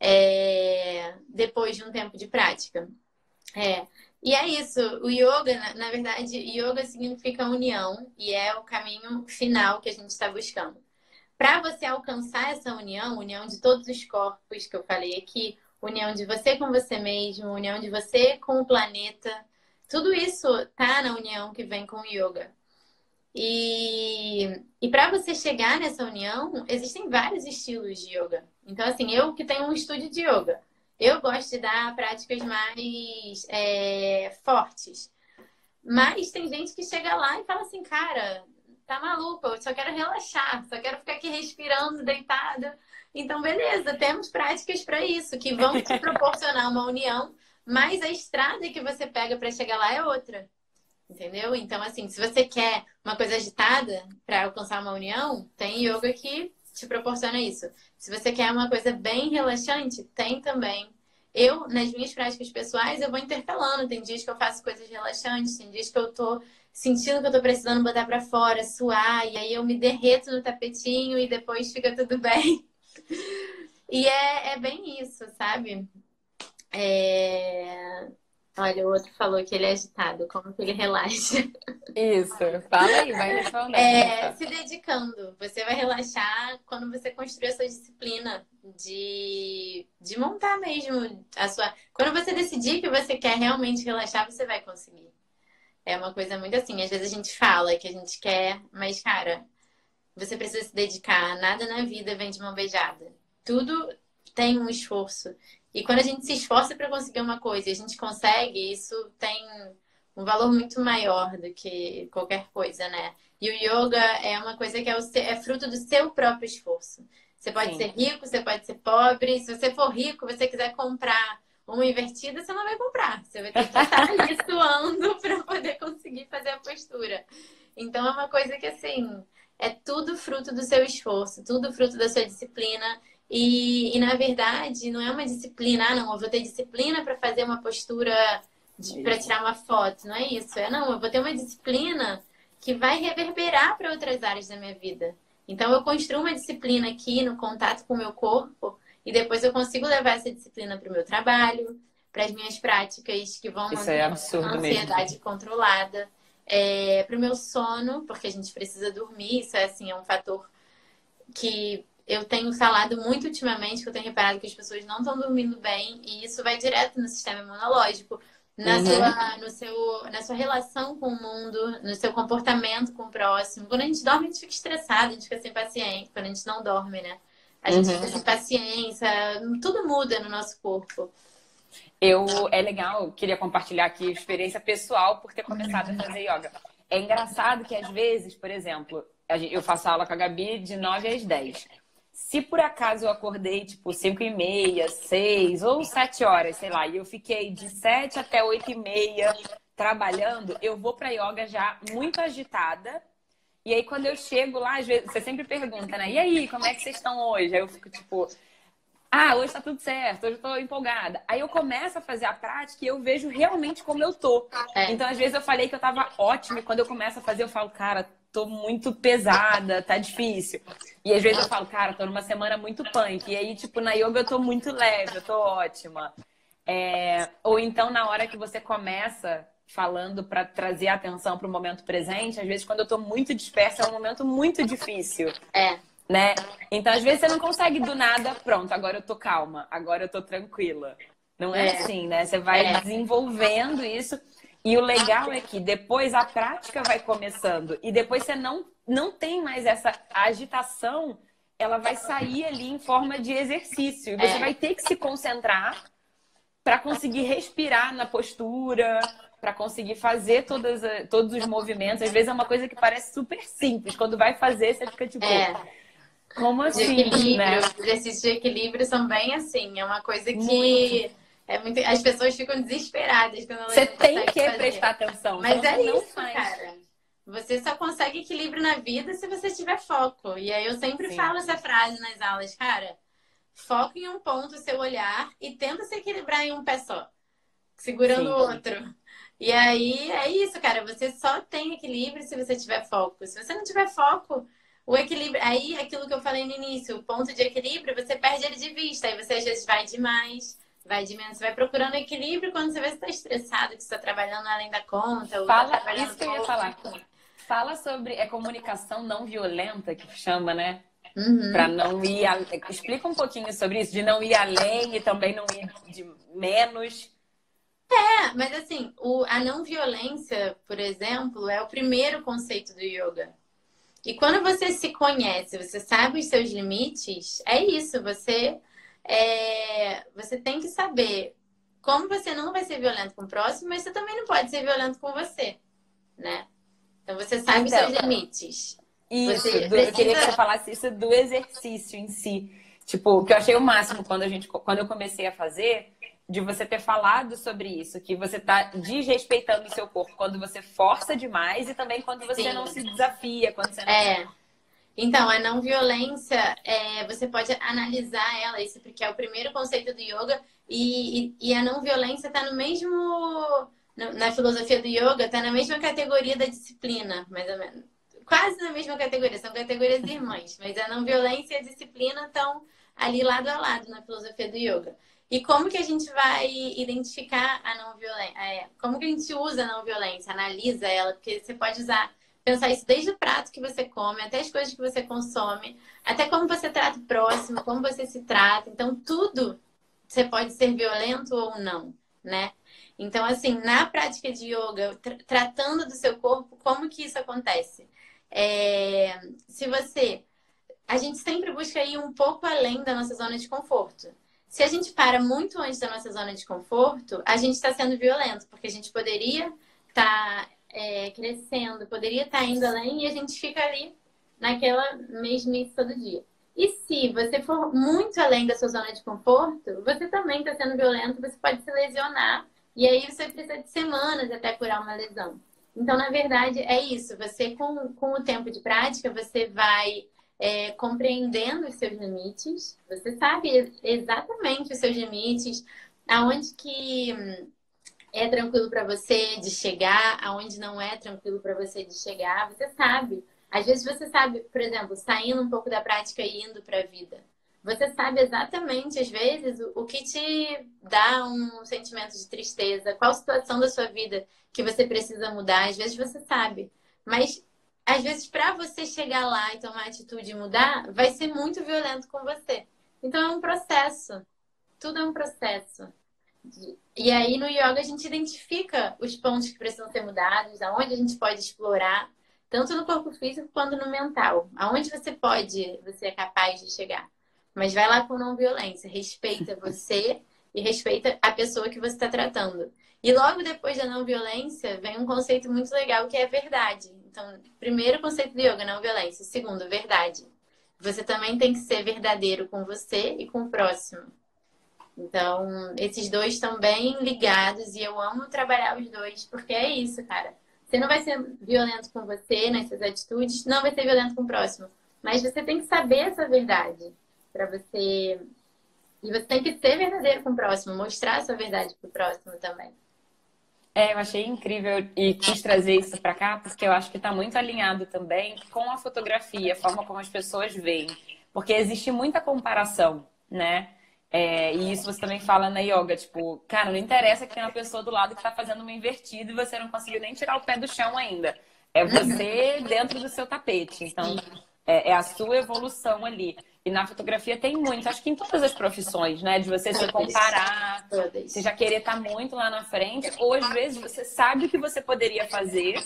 é, depois de um tempo de prática. É, E é isso, o yoga, na, na verdade, yoga significa união e é o caminho final que a gente está buscando. Para você alcançar essa união, união de todos os corpos que eu falei aqui, união de você com você mesmo, união de você com o planeta, tudo isso tá na união que vem com o yoga. E, e para você chegar nessa união, existem vários estilos de yoga. Então, assim, eu que tenho um estúdio de yoga, eu gosto de dar práticas mais é, fortes. Mas tem gente que chega lá e fala assim, cara, tá maluco, eu só quero relaxar, só quero ficar aqui respirando, deitada. Então, beleza, temos práticas para isso, que vão te (laughs) proporcionar uma união, mas a estrada que você pega para chegar lá é outra. Entendeu? Então, assim, se você quer uma coisa agitada para alcançar uma união, tem yoga que te proporciona isso. Se você quer uma coisa bem relaxante, tem também. Eu, nas minhas práticas pessoais, eu vou intercalando. Tem dias que eu faço coisas relaxantes, tem dias que eu tô sentindo que eu tô precisando botar para fora, suar, e aí eu me derreto no tapetinho e depois fica tudo (laughs) bem. E é, é bem isso, sabe? É... Olha, o outro falou que ele é agitado, como que ele relaxa. Isso, fala aí, vai respondendo. É, se dedicando. Você vai relaxar quando você construir a sua disciplina de, de montar mesmo a sua. Quando você decidir que você quer realmente relaxar, você vai conseguir. É uma coisa muito assim. Às vezes a gente fala que a gente quer, mas, cara, você precisa se dedicar. Nada na vida vem de mão beijada. Tudo tem um esforço. E quando a gente se esforça para conseguir uma coisa e a gente consegue, isso tem um valor muito maior do que qualquer coisa, né? E o yoga é uma coisa que é, seu, é fruto do seu próprio esforço. Você pode Sim. ser rico, você pode ser pobre. Se você for rico, você quiser comprar uma invertida, você não vai comprar. Você vai ter que (laughs) estar ali suando para poder conseguir fazer a postura. Então é uma coisa que assim é tudo fruto do seu esforço, tudo fruto da sua disciplina. E, e, na verdade, não é uma disciplina, ah, não, eu vou ter disciplina para fazer uma postura para tirar uma foto, não é isso. É não, eu vou ter uma disciplina que vai reverberar para outras áreas da minha vida. Então eu construo uma disciplina aqui no contato com o meu corpo e depois eu consigo levar essa disciplina para o meu trabalho, para as minhas práticas que vão Isso é absurdo a ansiedade mesmo. controlada, é, para o meu sono, porque a gente precisa dormir, isso é assim, é um fator que eu tenho falado muito ultimamente, que eu tenho reparado que as pessoas não estão dormindo bem, e isso vai direto no sistema imunológico, na, uhum. sua, no seu, na sua relação com o mundo, no seu comportamento com o próximo. Quando a gente dorme, a gente fica estressado, a gente fica sem paciência, quando a gente não dorme, né? A gente uhum. fica sem paciência, tudo muda no nosso corpo. Eu, é legal, queria compartilhar aqui experiência pessoal por ter começado a fazer yoga. É engraçado que às vezes, por exemplo, eu faço aula com a Gabi de 9 às 10. Se por acaso eu acordei, tipo, 5 e meia, 6 ou 7 horas, sei lá, e eu fiquei de 7 até 8 e meia trabalhando, eu vou pra yoga já muito agitada. E aí, quando eu chego lá, às vezes, você sempre pergunta, né? E aí, como é que vocês estão hoje? Aí eu fico tipo, ah, hoje tá tudo certo, hoje eu tô empolgada. Aí eu começo a fazer a prática e eu vejo realmente como eu tô. É. Então, às vezes, eu falei que eu tava ótima e quando eu começo a fazer, eu falo, cara, tô muito pesada, tá difícil. E às vezes eu falo, cara, tô numa semana muito punk. E aí, tipo, na yoga eu tô muito leve, eu tô ótima. É... Ou então, na hora que você começa falando para trazer a atenção para o momento presente, às vezes quando eu tô muito dispersa é um momento muito difícil. É. Né? Então, às vezes você não consegue do nada, pronto, agora eu tô calma, agora eu tô tranquila. Não é, é. assim, né? Você vai é. desenvolvendo isso. E o legal é que depois a prática vai começando e depois você não, não tem mais essa agitação, ela vai sair ali em forma de exercício. E você é. vai ter que se concentrar para conseguir respirar na postura, para conseguir fazer todas, todos os movimentos. Às vezes é uma coisa que parece super simples. Quando vai fazer, você fica tipo. É. Como assim? Né? Os exercícios de equilíbrio são bem assim. É uma coisa que. Muito é muito... As pessoas ficam desesperadas quando elas Você tem que fazer. prestar atenção. Mas é isso, faz. cara. Você só consegue equilíbrio na vida se você tiver foco. E aí eu sempre Sim. falo essa frase nas aulas, cara. Foca em um ponto seu olhar e tenta se equilibrar em um pé só, segurando o outro. E aí é isso, cara. Você só tem equilíbrio se você tiver foco. Se você não tiver foco, o equilíbrio. Aí aquilo que eu falei no início, o ponto de equilíbrio, você perde ele de vista. Aí você às vezes vai demais vai diminuindo. Você vai procurando equilíbrio quando você vê que está estressado, que você está trabalhando além da conta. Ou Fala, tá trabalhando isso que eu ia falar. Fala sobre é comunicação não violenta que chama, né? Uhum. Para não ir. a- Explica um pouquinho sobre isso, de não ir além e também não ir de menos. É, mas assim, o, a não violência, por exemplo, é o primeiro conceito do yoga. E quando você se conhece, você sabe os seus limites, é isso. Você, é, você tem que saber como você não vai ser violento com o próximo, mas você também não pode ser violento com você, né? Então você sabe os Então, seus limites. Isso, Você do- eu queria que precisa- você falasse isso do exercício em si. Tipo, que eu achei o máximo quando, a gente, quando eu comecei a fazer, de você ter falado sobre isso, que você tá desrespeitando o seu corpo quando você força demais e também quando você Sim. não se desafia, quando você não É. Então, a não violência, é, você pode analisar ela, isso porque é o primeiro conceito do yoga, e, e, e a não violência está no mesmo. Na filosofia do yoga, está na mesma categoria da disciplina, mais ou menos. Quase na mesma categoria, são categorias irmãs, mas a não violência e a disciplina estão ali lado a lado na filosofia do yoga. E como que a gente vai identificar a não violência? É, como que a gente usa a não violência? Analisa ela, porque você pode usar pensar isso desde o prato que você come, até as coisas que você consome, até como você trata o próximo, como você se trata. Então, tudo você pode ser violento ou não, né? Então, assim, na prática de yoga, tra- tratando do seu corpo, como que isso acontece? É, se você. A gente sempre busca ir um pouco além da nossa zona de conforto. Se a gente para muito antes da nossa zona de conforto, a gente está sendo violento, porque a gente poderia estar é, crescendo, poderia estar indo além e a gente fica ali naquela mesmice todo dia. E se você for muito além da sua zona de conforto, você também está sendo violento, você pode se lesionar e aí você precisa de semanas até curar uma lesão. Então, na verdade, é isso. Você, com, com o tempo de prática, você vai é, compreendendo os seus limites. Você sabe exatamente os seus limites, aonde que hum, é tranquilo para você de chegar, aonde não é tranquilo para você de chegar. Você sabe. Às vezes você sabe, por exemplo, saindo um pouco da prática e indo para a vida. Você sabe exatamente, às vezes, o, o que te dá um sentimento de tristeza, qual situação da sua vida que você precisa mudar. Às vezes você sabe. Mas, às vezes, para você chegar lá e tomar atitude e mudar, vai ser muito violento com você. Então, é um processo. Tudo é um processo. E aí, no yoga, a gente identifica os pontos que precisam ser mudados, aonde a gente pode explorar, tanto no corpo físico quanto no mental. Aonde você pode, você é capaz de chegar. Mas vai lá com não violência. Respeita (laughs) você e respeita a pessoa que você está tratando. E logo depois da não violência, vem um conceito muito legal que é verdade. Então, primeiro conceito do yoga, não violência. Segundo, verdade. Você também tem que ser verdadeiro com você e com o próximo. Então, esses dois estão bem ligados e eu amo trabalhar os dois, porque é isso, cara. Você não vai ser violento com você nessas atitudes, não vai ser violento com o próximo. Mas você tem que saber essa verdade para você. E você tem que ser verdadeiro com o próximo, mostrar a sua verdade pro próximo também. É, eu achei incrível e quis trazer isso para cá porque eu acho que está muito alinhado também com a fotografia, a forma como as pessoas veem. Porque existe muita comparação, né? É, e isso você também fala na yoga, tipo, cara, não interessa que tem uma pessoa do lado que está fazendo uma invertida e você não conseguiu nem tirar o pé do chão ainda. É você (laughs) dentro do seu tapete. Então, é, é a sua evolução ali. E na fotografia tem muito, acho que em todas as profissões, né? De você se comparar, você já querer estar muito lá na frente, ou às vezes você sabe o que você poderia fazer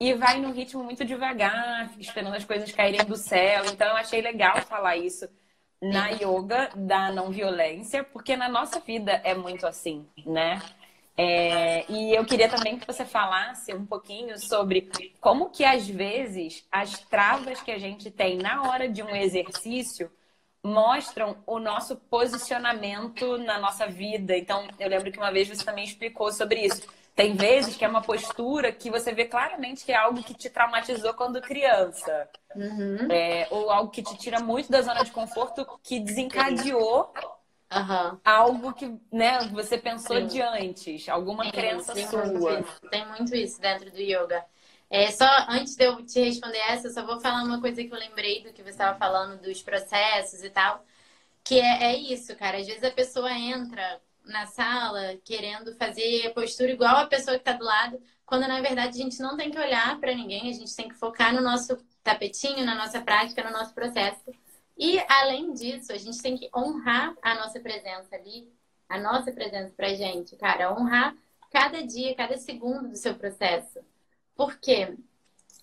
e vai num ritmo muito devagar, esperando as coisas caírem do céu. Então eu achei legal falar isso na yoga da não violência, porque na nossa vida é muito assim, né? É, e eu queria também que você falasse um pouquinho sobre como que às vezes as travas que a gente tem na hora de um exercício mostram o nosso posicionamento na nossa vida. Então, eu lembro que uma vez você também explicou sobre isso. Tem vezes que é uma postura que você vê claramente que é algo que te traumatizou quando criança. Uhum. É, ou algo que te tira muito da zona de conforto, que desencadeou Aham. algo que né, você pensou Sim. de antes, alguma Tem, crença tem sua. muito tem muito isso dentro do yoga. É, só antes de eu te responder essa, eu só vou falar uma coisa que eu lembrei do que você estava falando dos processos e tal. Que é, é isso, cara. Às vezes a pessoa entra na sala querendo fazer postura igual a pessoa que está do lado, quando na verdade a gente não tem que olhar para ninguém, a gente tem que focar no nosso tapetinho, na nossa prática, no nosso processo. E além disso, a gente tem que honrar a nossa presença ali, a nossa presença pra gente, cara, honrar cada dia, cada segundo do seu processo. Por quê?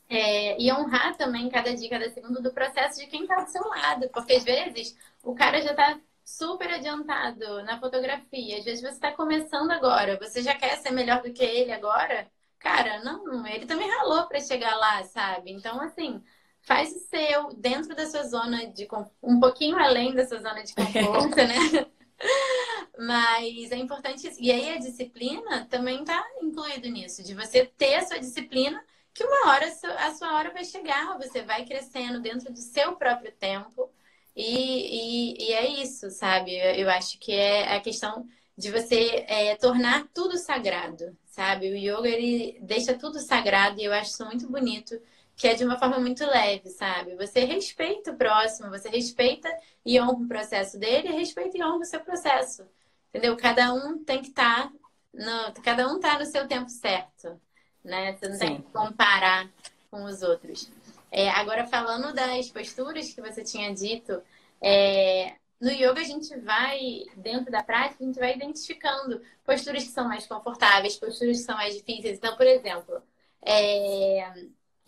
É, e honrar também cada dia, cada segundo do processo de quem está do seu lado. Porque às vezes o cara já está super adiantado na fotografia. Às vezes você está começando agora, você já quer ser melhor do que ele agora. Cara, não, ele também ralou para chegar lá, sabe? Então, assim, faz o seu dentro da sua zona de um pouquinho além da sua zona de conforto, né? (laughs) Mas é importante isso. E aí a disciplina também está incluído nisso, de você ter a sua disciplina que uma hora a sua hora vai chegar, você vai crescendo dentro do seu próprio tempo. E, e, e é isso, sabe? Eu, acho que é a questão de você é, tornar tudo sagrado, sabe? O yoga, ele deixa tudo sagrado e eu acho isso muito bonito, que é de uma forma muito leve, sabe? Você respeita o próximo, você respeita e honra o processo dele, respeita e honra o seu processo, entendeu? Cada um tem que estar, tá no, cada um tá no seu tempo certo né? Você não Sim. tem que comparar com os outros. É, agora, falando das posturas que você tinha dito, é, no yoga a gente vai, dentro da prática, a gente vai identificando posturas que são mais confortáveis, posturas que são mais difíceis. Então, por exemplo, é,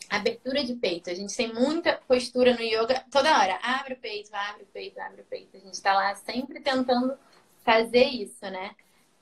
abertura de peito. A gente tem muita postura no yoga toda hora. Abre o peito, abre o peito, abre o peito. A gente está lá sempre tentando fazer isso, né?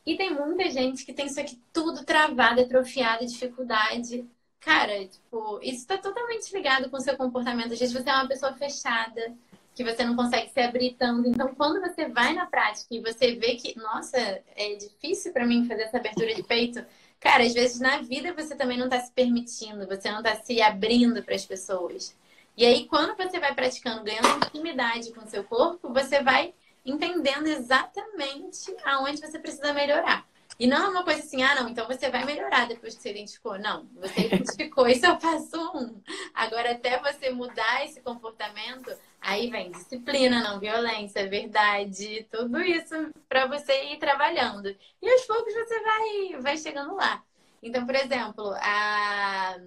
E tem muita gente que tem isso aqui tudo travado, atrofiado, dificuldade. Cara, tipo, isso tá totalmente ligado com o seu comportamento. Às vezes você é uma pessoa fechada, que você não consegue se abrir tanto. Então, quando você vai na prática e você vê que, nossa, é difícil para mim fazer essa abertura de peito, cara, às vezes na vida você também não tá se permitindo, você não tá se abrindo para as pessoas. E aí, quando você vai praticando, ganhando intimidade com o seu corpo, você vai entendendo exatamente aonde você precisa melhorar. E não é uma coisa assim, ah, não, então você vai melhorar depois que você identificou. Não, você identificou, (laughs) isso é o passo um. Agora, até você mudar esse comportamento, aí vem disciplina, não violência, verdade, tudo isso para você ir trabalhando. E aos poucos você vai, vai chegando lá. Então, por exemplo, a...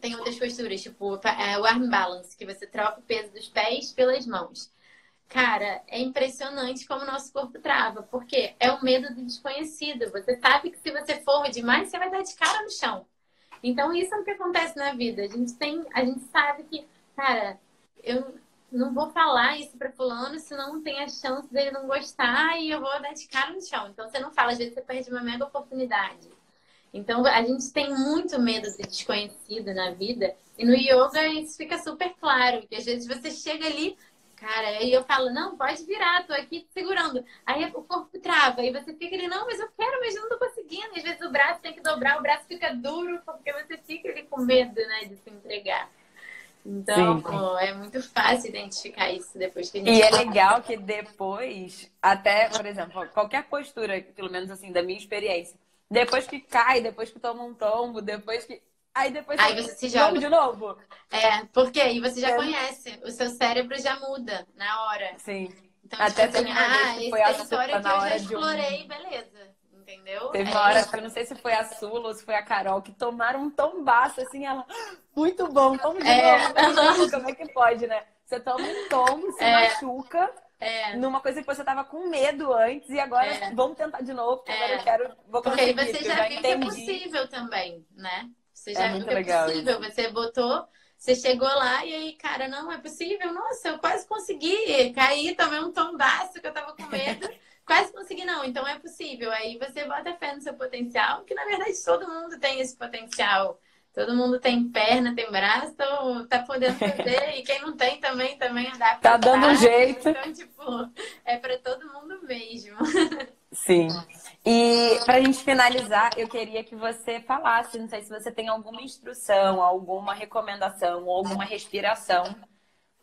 tem outras posturas, tipo é, o arm balance, que você troca o peso dos pés pelas mãos. Cara, é impressionante como o nosso corpo trava, porque é o medo do desconhecido. Você sabe que se você for demais, você vai dar de cara no chão. Então, isso é o que acontece na vida. A gente tem, a gente sabe que, cara, eu não vou falar isso para fulano, senão tem a chance dele não gostar e eu vou dar de cara no chão. Então, você não fala, às vezes você perde uma mega oportunidade. Então, a gente tem muito medo de desconhecido na vida. E no yoga isso fica super claro. Que às vezes você chega ali, Cara, aí eu falo, não, pode virar, tô aqui segurando. Aí o corpo trava, aí você fica ali, não, mas eu quero, mas eu não tô conseguindo. Às vezes o braço tem que dobrar, o braço fica duro, porque você fica ali com medo, né, de se entregar. Então, pô, é muito fácil identificar isso depois que a gente. E é legal que depois, até, por exemplo, qualquer postura, pelo menos assim, da minha experiência, depois que cai, depois que toma um tombo, depois que Aí depois aí você, se joga de novo. É, porque aí você já é. conhece, o seu cérebro já muda na hora. Sim. Então, Até tipo assim, ah, esse foi território que eu já explorei, um... beleza. Entendeu? Teve é uma hora, eu não sei se foi a Sula ou se foi a Carol, que tomaram um tombaço, assim, ela, muito bom, vamos de é. novo. Como é que pode, né? Você toma um tombo, se é. machuca, é. Numa coisa que você tava com medo antes e agora é. vamos tentar de novo, porque é. agora eu quero. Vou porque aí você já, já viu que é possível também, né? Você já é viu que é possível. Isso. Você botou, você chegou lá e aí, cara, não é possível. Nossa, eu quase consegui. Caí, tomei um tombaço que eu tava com medo. (laughs) quase consegui, não. Então é possível. Aí você bota fé no seu potencial, que na verdade todo mundo tem esse potencial. Todo mundo tem perna, tem braço, então tá podendo fazer. (laughs) e quem não tem também, também dá pra Tá dando um jeito. Então, tipo, é para todo mundo mesmo. (laughs) Sim. E para a gente finalizar, eu queria que você falasse, não sei se você tem alguma instrução, alguma recomendação ou alguma respiração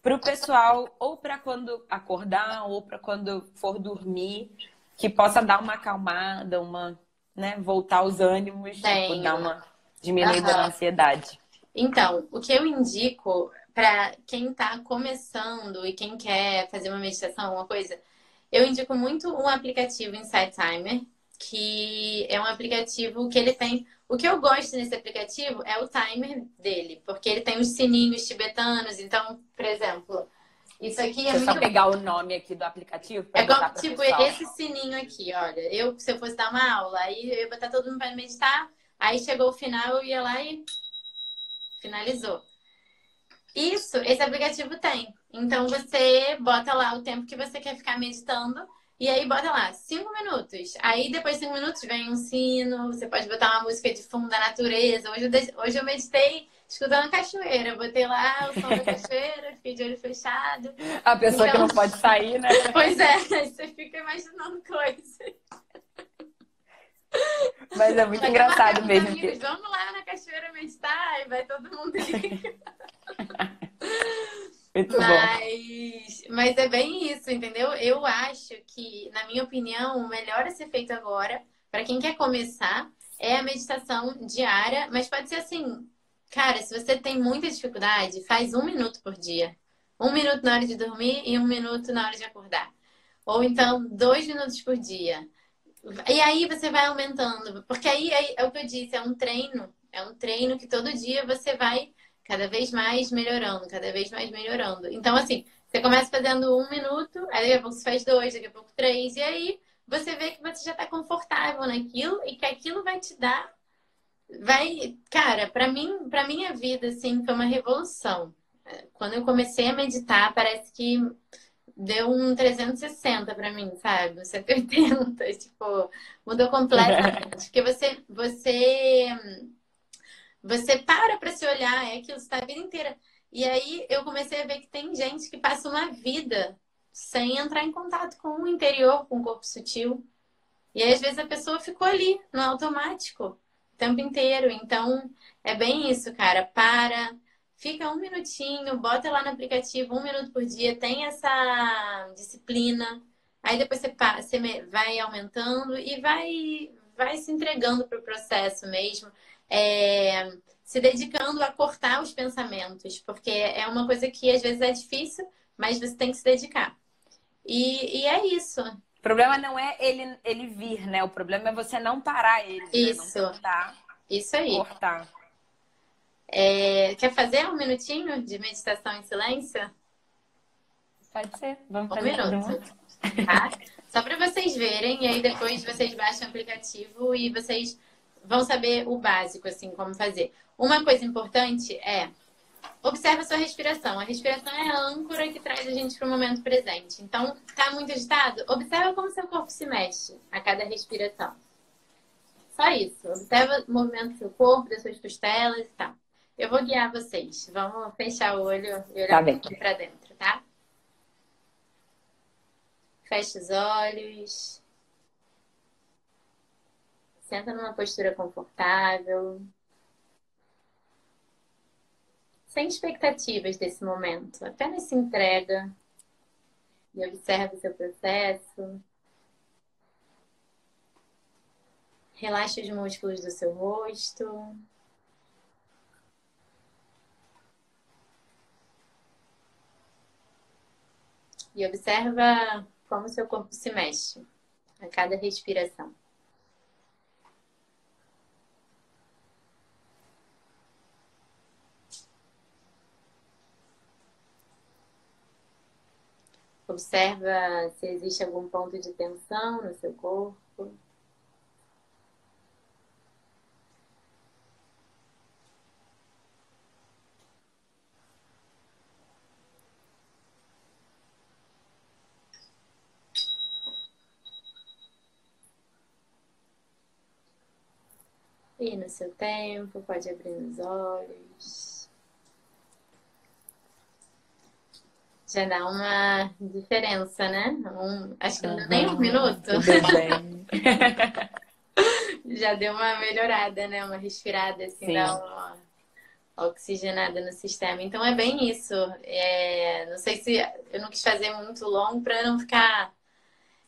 para o pessoal, ou para quando acordar, ou para quando for dormir, que possa dar uma acalmada, uma, né, voltar os ânimos, tipo, dar uma diminuída uhum. na ansiedade. Então, o que eu indico para quem está começando e quem quer fazer uma meditação, uma coisa, eu indico muito um aplicativo Insight Timer, que é um aplicativo que ele tem. O que eu gosto nesse aplicativo é o timer dele, porque ele tem os sininhos tibetanos. Então, por exemplo, isso aqui é Deixa eu muito. só pegar o nome aqui do aplicativo. É como, tipo, pessoal. esse sininho aqui, olha. Eu, se eu fosse dar uma aula, aí eu ia botar todo mundo para meditar, aí chegou o final, eu ia lá e finalizou. Isso, esse aplicativo tem. Então você bota lá o tempo que você quer ficar meditando e aí bota lá, cinco minutos. Aí depois de cinco minutos vem um sino, você pode botar uma música de fundo da natureza. Hoje eu, de- hoje eu meditei escutando a cachoeira. Eu botei lá o som da cachoeira, fiquei de olho fechado. A pessoa que Então- não pode sair, né? (laughs) Pois é, você fica imaginando coisas. Mas é muito engraçado mesmo. amigos, Que... Vamos lá na cachoeira meditar e vai todo mundo ir. (laughs) Muito bom. Mas, mas é bem isso, entendeu? Eu acho que, na minha opinião, o melhor a ser feito agora, para quem quer começar, é a meditação diária, mas pode ser assim, cara, se você tem muita dificuldade, faz um minuto por dia. Um minuto na hora de dormir e um minuto na hora de acordar. Ou então, dois minutos por dia. E aí você vai aumentando, porque aí é, é o que eu disse, é um treino, é um treino que todo dia você vai cada vez mais melhorando, cada vez mais melhorando. Então, assim, você começa fazendo um minuto, aí daqui a pouco você faz dois, daqui a pouco três, e aí você vê que você já está confortável naquilo e que aquilo vai te dar. Vai, cara, para mim, para minha vida, assim, foi uma revolução. Quando eu comecei a meditar, parece que deu um 360 para mim, sabe? Um 180, (laughs) tipo, mudou completamente. (laughs) Porque você, você você para para se olhar, é aquilo, você tá a vida inteira. E aí eu comecei a ver que tem gente que passa uma vida sem entrar em contato com o interior, com o corpo sutil. E aí, às vezes, a pessoa ficou ali, no automático, o tempo inteiro. Então, é bem isso, cara. Para, fica um minutinho, bota lá no aplicativo, um minuto por dia, tem essa disciplina. Aí depois você, você vai aumentando e vai, vai se entregando para o processo mesmo. É, se dedicando a cortar os pensamentos, porque é uma coisa que às vezes é difícil, mas você tem que se dedicar. E, e é isso. O problema não é ele, ele vir, né? O problema é você não parar ele. Né? Isso. Não tentar Isso aí. cortar. É, quer fazer um minutinho de meditação em silêncio? Pode ser. Vamos Um fazer minuto. Tá? Só para vocês verem, e aí depois vocês baixam o aplicativo e vocês vão saber o básico, assim, como fazer. Uma coisa importante é observe a sua respiração. A respiração é a âncora que traz a gente para o momento presente. Então, tá muito agitado? Observa como seu corpo se mexe a cada respiração. Só isso. Observa o movimento do seu corpo, das suas costelas e tal. Eu vou guiar vocês. Vamos fechar o olho e olhar Tá para dentro, tá? Feche os olhos. Senta numa postura confortável. Sem expectativas desse momento. Apenas se entrega e observa o seu processo. Relaxa os músculos do seu rosto. E observa como seu corpo se mexe a cada respiração. Observa se existe algum ponto de tensão no seu corpo. E no seu tempo, pode abrir os olhos. Já dá uma diferença, né? Um, acho que não deu nem um minuto. (laughs) Já deu uma melhorada, né? Uma respirada, assim, Sim. dá uma oxigenada no sistema. Então é bem isso. É, não sei se eu não quis fazer muito longo para não ficar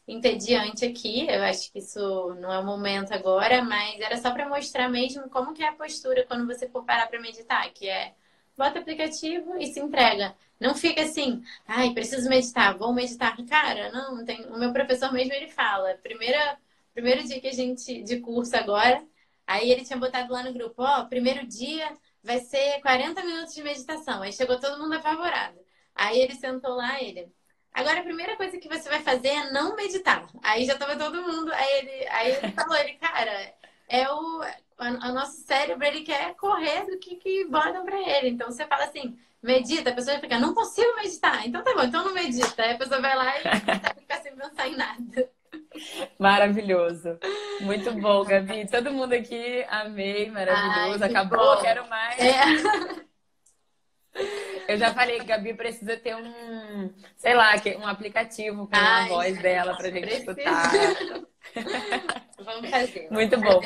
entediante aqui. Eu acho que isso não é o momento agora, mas era só para mostrar mesmo como que é a postura quando você for parar para meditar, que é bota aplicativo e se entrega. Não fica assim, ai, preciso meditar, vou meditar. Cara, não, tem. O meu professor mesmo ele fala, primeira, primeiro dia que a gente de curso agora, aí ele tinha botado lá no grupo, ó, primeiro dia vai ser 40 minutos de meditação. Aí chegou todo mundo apavorado. Aí ele sentou lá, ele. Agora a primeira coisa que você vai fazer é não meditar. Aí já tava todo mundo. Aí ele, aí ele falou, ele, cara, é o, o nosso cérebro ele quer correr do que, que para ele. Então você fala assim, medita, a pessoa fica, não consigo meditar. Então tá bom, então não medita. Aí a pessoa vai lá e (laughs) fica sem pensar em nada. Maravilhoso. Muito bom, Gabi. Todo mundo aqui, amei, maravilhoso. Ai, Acabou, bom. quero mais. É. Eu já falei que Gabi precisa ter um, sei lá, um aplicativo com Ai, a voz dela pra gente precisa. escutar. (laughs) Vamos fazer. Muito bom.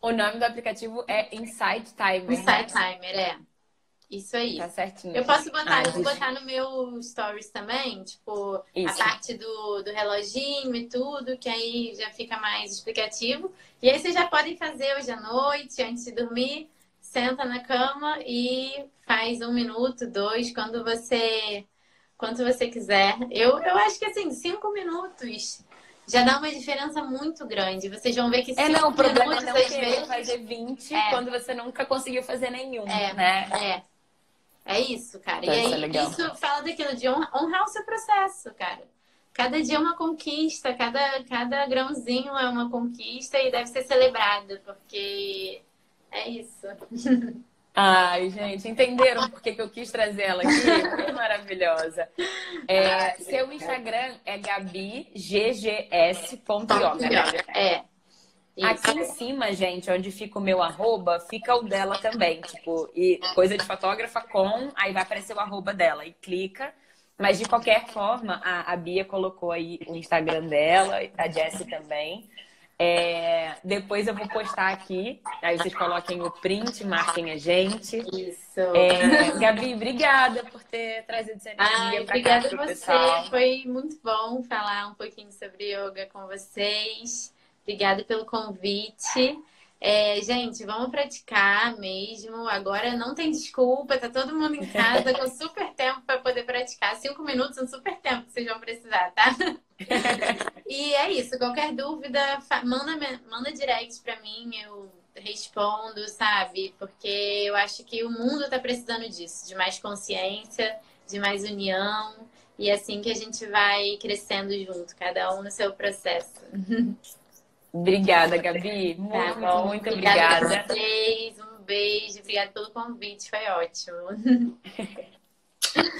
O nome do aplicativo é Insight Timer. Insight né? Timer, é. Isso aí. Tá certinho. Eu posso botar, eu vou botar no meu stories também, tipo, Isso. a parte do, do reloginho e tudo, que aí já fica mais explicativo. E aí vocês já podem fazer hoje à noite, antes de dormir, senta na cama e faz um minuto, dois, quando você quando você quiser. Eu, eu acho que assim, cinco minutos já dá uma diferença muito grande. Vocês vão ver que cinco é, não, o problema é não querer vezes... fazer 20 é. quando você nunca conseguiu fazer nenhum, é, né? É. É isso, cara. Então, e aí, é isso fala daquilo de honrar o seu processo, cara. Cada dia é uma conquista, cada, cada grãozinho é uma conquista e deve ser celebrado, porque é isso. (laughs) Ai, gente, entenderam por que, que eu quis trazer ela aqui? Que maravilhosa. É, seu Instagram é gabiggs.yoga. É. Isso. Aqui em cima, gente, onde fica o meu arroba, fica o dela também. Tipo, e coisa de fotógrafa com, aí vai aparecer o arroba dela. E clica. Mas de qualquer forma, a, a Bia colocou aí o Instagram dela, a Jessie também. É, depois eu vou postar aqui. Aí vocês coloquem o print, marquem a gente. Isso. É, Gabi, obrigada por ter trazido essa energia para cá Obrigada a você. Pessoal. Foi muito bom falar um pouquinho sobre yoga com vocês. Obrigada pelo convite. É, gente, vamos praticar mesmo. Agora não tem desculpa, tá todo mundo em casa com (laughs) super tempo para poder praticar. Cinco minutos é um super tempo que vocês vão precisar, tá? (laughs) e é isso. Qualquer dúvida, manda, manda direct para mim, eu respondo, sabe? Porque eu acho que o mundo tá precisando disso, de mais consciência, de mais união. E é assim que a gente vai crescendo junto, cada um no seu processo. (laughs) Obrigada, Gabi. Muito, tá muito, obrigada. Obrigada a vocês. Um beijo. Obrigada pelo convite. Foi ótimo.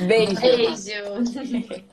Beijo. Beijo.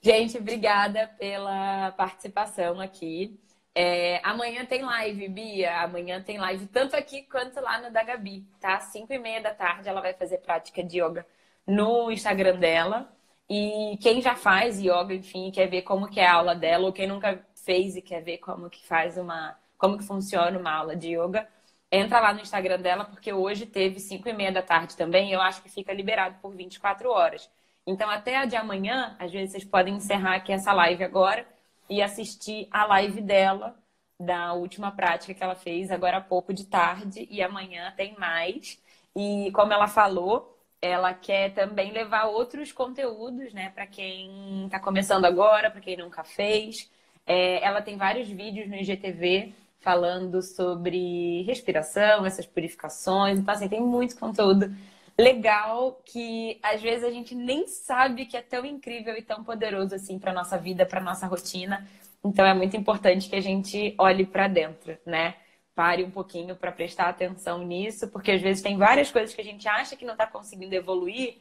Gente, obrigada pela participação aqui. É, amanhã tem live, Bia. Amanhã tem live, tanto aqui quanto lá no da Gabi, tá? Cinco e meia da tarde ela vai fazer prática de yoga no Instagram dela. E quem já faz yoga, enfim, quer ver como que é a aula dela, ou quem nunca fez e quer ver como que faz uma, como que funciona uma aula de yoga, entra lá no Instagram dela, porque hoje teve 5 e meia da tarde também, eu acho que fica liberado por 24 horas. Então, até a de amanhã, às vezes vocês podem encerrar aqui essa live agora e assistir a live dela, da última prática que ela fez agora há pouco de tarde, e amanhã tem mais. E como ela falou, ela quer também levar outros conteúdos, né, para quem está começando agora, para quem nunca fez. É, ela tem vários vídeos no IGTV falando sobre respiração, essas purificações. Então, assim, tem muito conteúdo legal que às vezes a gente nem sabe que é tão incrível e tão poderoso assim para nossa vida, para nossa rotina. Então, é muito importante que a gente olhe para dentro, né? Pare um pouquinho para prestar atenção nisso, porque às vezes tem várias coisas que a gente acha que não está conseguindo evoluir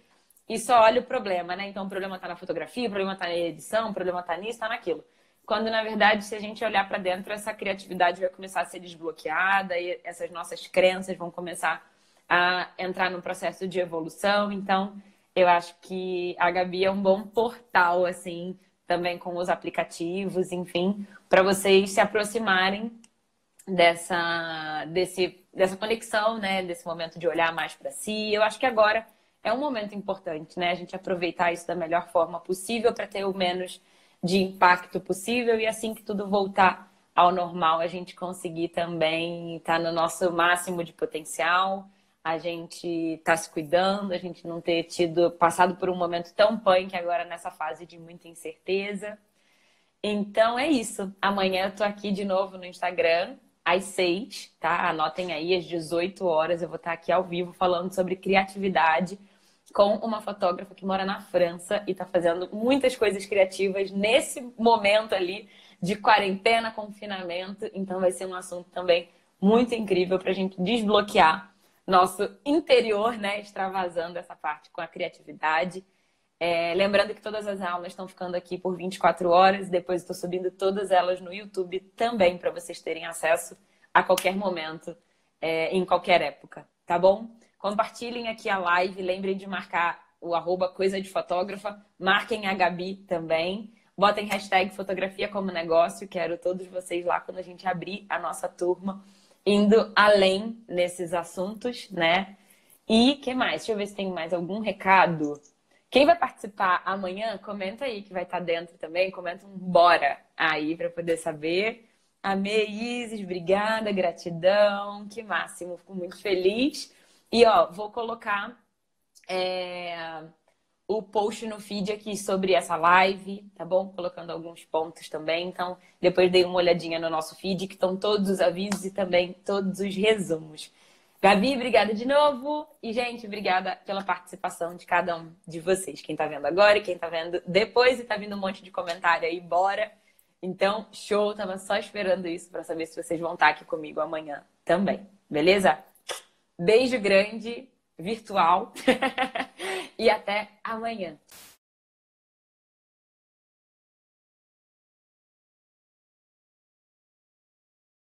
e só olha o problema, né? Então o problema está na fotografia, o problema está na edição, o problema está nisso, está naquilo. Quando na verdade, se a gente olhar para dentro, essa criatividade vai começar a ser desbloqueada e essas nossas crenças vão começar a entrar num processo de evolução. Então, eu acho que a Gabi é um bom portal, assim, também com os aplicativos, enfim, para vocês se aproximarem dessa, desse, dessa conexão, né? Desse momento de olhar mais para si. Eu acho que agora é um momento importante, né? A gente aproveitar isso da melhor forma possível para ter o menos de impacto possível e assim que tudo voltar ao normal, a gente conseguir também estar tá no nosso máximo de potencial, a gente estar tá se cuidando, a gente não ter tido passado por um momento tão punk agora nessa fase de muita incerteza. Então é isso. Amanhã eu tô aqui de novo no Instagram, às seis, tá? Anotem aí, às 18 horas eu vou estar aqui ao vivo falando sobre criatividade com uma fotógrafa que mora na França e está fazendo muitas coisas criativas nesse momento ali de quarentena, confinamento. Então vai ser um assunto também muito incrível para a gente desbloquear nosso interior, né? Extravasando essa parte com a criatividade. É, lembrando que todas as aulas estão ficando aqui por 24 horas, depois estou subindo todas elas no YouTube também para vocês terem acesso a qualquer momento, é, em qualquer época, tá bom? Compartilhem aqui a live, lembrem de marcar o arroba coisa de fotógrafa, marquem a Gabi também, botem hashtag fotografia como negócio, quero todos vocês lá quando a gente abrir a nossa turma, indo além nesses assuntos, né? E que mais? Deixa eu ver se tem mais algum recado. Quem vai participar amanhã, comenta aí que vai estar dentro também. Comenta um bora aí para poder saber. Amei, Isis, obrigada, gratidão, que máximo, fico muito feliz. E ó, vou colocar é, o post no feed aqui sobre essa live, tá bom? Colocando alguns pontos também. Então, depois dei uma olhadinha no nosso feed, que estão todos os avisos e também todos os resumos. Gabi, obrigada de novo. E, gente, obrigada pela participação de cada um de vocês. Quem tá vendo agora e quem tá vendo depois e tá vindo um monte de comentário aí, bora. Então, show. Tava só esperando isso para saber se vocês vão estar aqui comigo amanhã também. Beleza? Beijo grande, virtual. (laughs) e até amanhã.